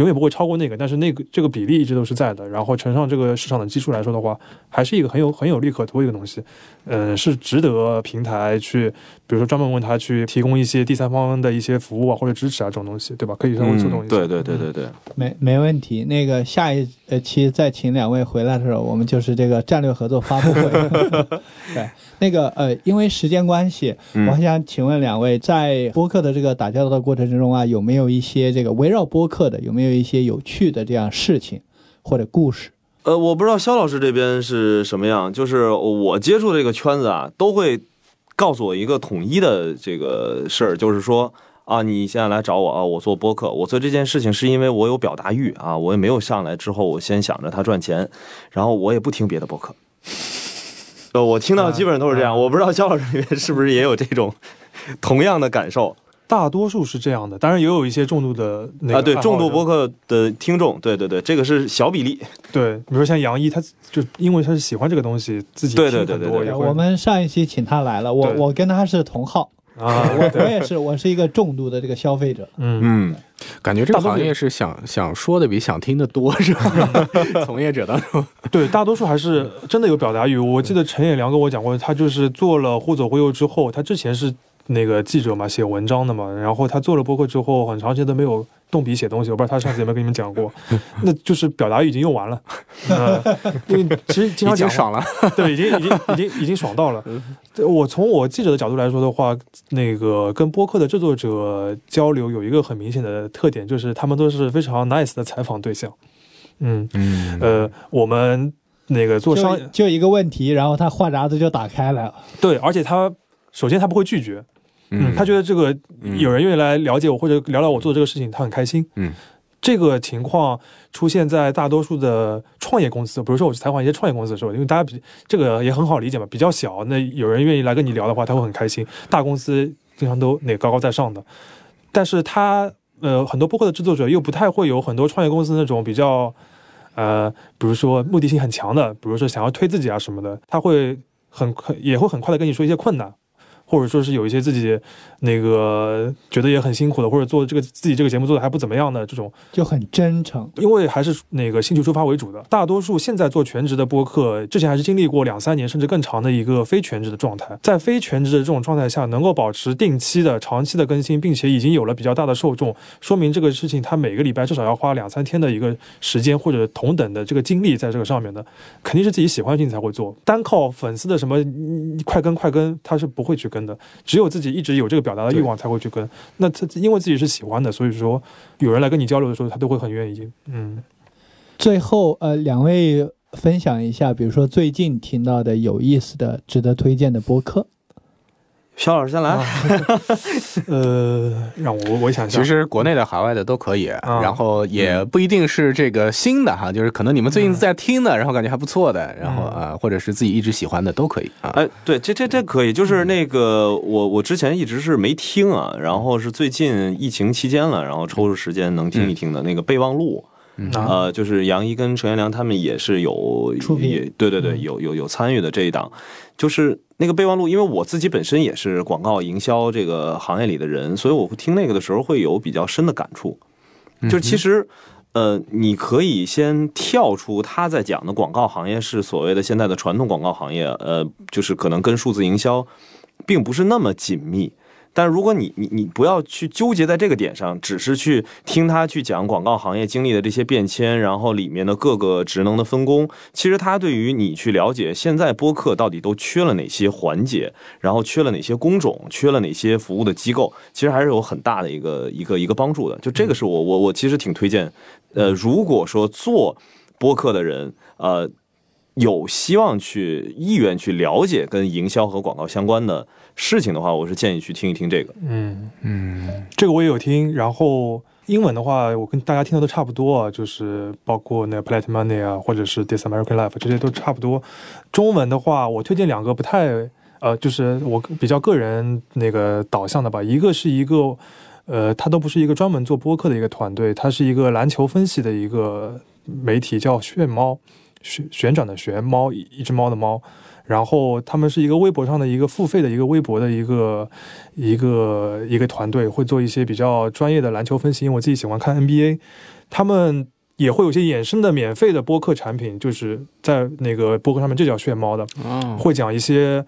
永远不会超过那个，但是那个这个比例一直都是在的。然后乘上这个市场的基数来说的话，还是一个很有很有利可图的一个东西。嗯，是值得平台去，比如说专门为他去提供一些第三方的一些服务啊或者支持啊这种东西，对吧？可以稍微触动一下。对对对对对，没没问题。那个下一呃期再请两位回来的时候，我们就是这个战略合作发布会。对，(laughs) 那个呃，因为时间关系，嗯我还想请问两位，在播客的这个打交道的过程之中啊，有没有一些这个围绕播客的，有没有一些有趣的这样事情或者故事？呃，我不知道肖老师这边是什么样，就是我接触这个圈子啊，都会告诉我一个统一的这个事儿，就是说啊，你现在来找我啊，我做播客，我做这件事情是因为我有表达欲啊，我也没有上来之后我先想着他赚钱，然后我也不听别的播客。呃，我听到基本上都是这样，我不知道肖老师这边是不是也有这种同样的感受大多数是这样的，当然也有一些重度的那个啊？对，重度播客的听众，对对对，这个是小比例。对，比如说像杨一，他就因为他是喜欢这个东西，自己对听对对我们上一期请他来了，我我跟他是同号，啊，我 (laughs) 我，也是，我是一个重度的这个消费者。嗯。嗯，感觉这个行业是想想说的比想听的多，是吧？(laughs) 从业者当中，(laughs) 对，大多数还是真的有表达欲。我记得陈也良跟我讲过，他就是做了忽左忽右之后，他之前是那个记者嘛，写文章的嘛，然后他做了播客之后，很长时间都没有动笔写东西。我不知道他上次有没有跟你们讲过，(laughs) 那就是表达欲已经用完了。(laughs) 嗯，因为其实经常讲爽了。对，已经已经已经已经爽到了。我从我记者的角度来说的话，那个跟播客的制作者交流有一个很明显的特点，就是他们都是非常 nice 的采访对象。嗯嗯呃，我们那个做商就就一个问题，然后他话匣子就打开了。对，而且他首先他不会拒绝，嗯，他觉得这个嗯有人愿意来了解我或者聊聊我做的这个事情，他很开心。嗯，这个情况出现在大多数的创业公司，比如说我去采访一些创业公司的时候，因为大家比这个也很好理解嘛，比较小，那有人愿意来跟你聊的话，他会很开心。大公司经常都那个高高在上的，但是他呃很多播客的制作者又不太会有很多创业公司那种比较呃，比如说目的性很强的，比如说想要推自己啊什么的，他会很很也会很快的跟你说一些困难。或者说是有一些自己那个觉得也很辛苦的，或者做这个自己这个节目做的还不怎么样的这种，就很真诚。因为还是那个兴趣出发为主的。大多数现在做全职的播客，之前还是经历过两三年甚至更长的一个非全职的状态。在非全职的这种状态下，能够保持定期的、长期的更新，并且已经有了比较大的受众，说明这个事情他每个礼拜至少要花两三天的一个时间或者同等的这个精力在这个上面的，肯定是自己喜欢性才会做。单靠粉丝的什么嗯快更快更，他是不会去跟的。只有自己一直有这个表达的欲望才会去跟。那他因为自己是喜欢的，所以说有人来跟你交流的时候，他都会很愿意。嗯。最后，呃，两位分享一下，比如说最近听到的有意思的、值得推荐的播客。肖老师先来。(laughs) 呃，让我我想想，其实国内的、海外的都可以，啊。然后也不一定是这个新的哈，就是可能你们最近在听的，然后感觉还不错的，然后啊，或者是自己一直喜欢的都可以。啊。哎，对，这这这可以，就是那个我我之前一直是没听啊，然后是最近疫情期间了，然后抽出时间能听一听的那个备忘录。啊呃，就是杨一跟陈元良他们也是有也对对对，有有有参与的这一档，就是那个备忘录，因为我自己本身也是广告营销这个行业里的人，所以我会听那个的时候会有比较深的感触。就是其实，呃，你可以先跳出他在讲的广告行业是所谓的现在的传统广告行业，呃，就是可能跟数字营销并不是那么紧密。但如果你你你不要去纠结在这个点上，只是去听他去讲广告行业经历的这些变迁，然后里面的各个职能的分工，其实他对于你去了解现在播客到底都缺了哪些环节，然后缺了哪些工种，缺了哪些服务的机构，其实还是有很大的一个一个一个帮助的。就这个是我我我其实挺推荐，呃，如果说做播客的人，呃。有希望去意愿去了解跟营销和广告相关的事情的话，我是建议去听一听这个。嗯，嗯这个我也有听，然后英文的话，我跟大家听的都差不多，就是包括那 Planet Money 啊，或者是 This American Life 这些都差不多。中文的话，我推荐两个不太呃，就是我比较个人那个导向的吧，一个是一个呃，它都不是一个专门做播客的一个团队，它是一个篮球分析的一个媒体，叫炫猫，旋旋转的旋猫，一一只猫的猫。然后他们是一个微博上的一个付费的一个微博的一个一个一个团队，会做一些比较专业的篮球分析。因为我自己喜欢看 NBA，他们也会有一些衍生的免费的播客产品，就是在那个播客上面就叫炫猫的，哦，会讲一些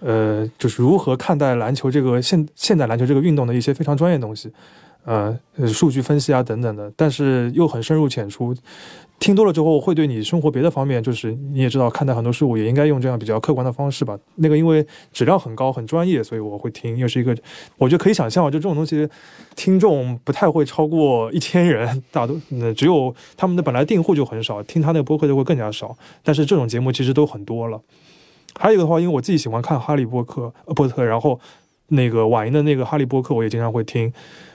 呃，就是如何看待篮球这个现现代篮球这个运动的一些非常专业的东西，呃，呃数据分析啊等等的，但是又很深入浅出。听多了之后，会对你生活别的方面，就是你也知道，看待很多事物也应该用这样比较客观的方式吧。那个因为质量很高、很专业，所以我会听。又是一个，我觉得可以想象，就这种东西，听众不太会超过一千人，大多呃只有他们的本来订户就很少，听他那个播客就会更加少。但是这种节目其实都很多了。还有一个的话，因为我自己喜欢看哈利波特，波特，然后那个晚莹的那个哈利波特，我也经常会听。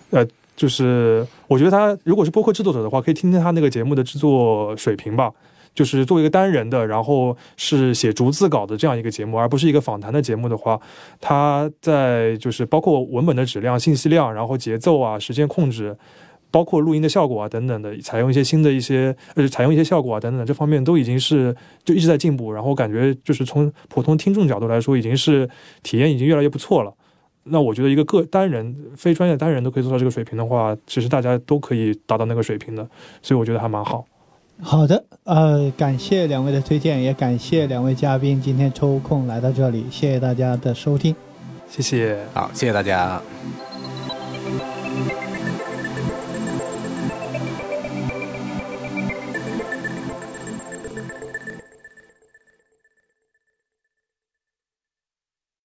呃，就是我觉得他如果是播客制作者的话，可以听听他那个节目的制作水平吧。就是作为一个单人的，然后是写逐字稿的这样一个节目，而不是一个访谈的节目的话，它在就是包括文本的质量、信息量，然后节奏啊、时间控制，包括录音的效果啊等等的，采用一些新的一些呃，采用一些效果啊等等这方面都已经是就一直在进步。然后感觉就是从普通听众角度来说，已经是体验已经越来越不错了。那我觉得一个个单人非专业单人都可以做到这个水平的话，其实大家都可以达到那个水平的，所以我觉得还蛮好。好的，呃，感谢两位的推荐，也感谢两位嘉宾今天抽空来到这里，谢谢大家的收听。谢谢。好，谢谢大家。拜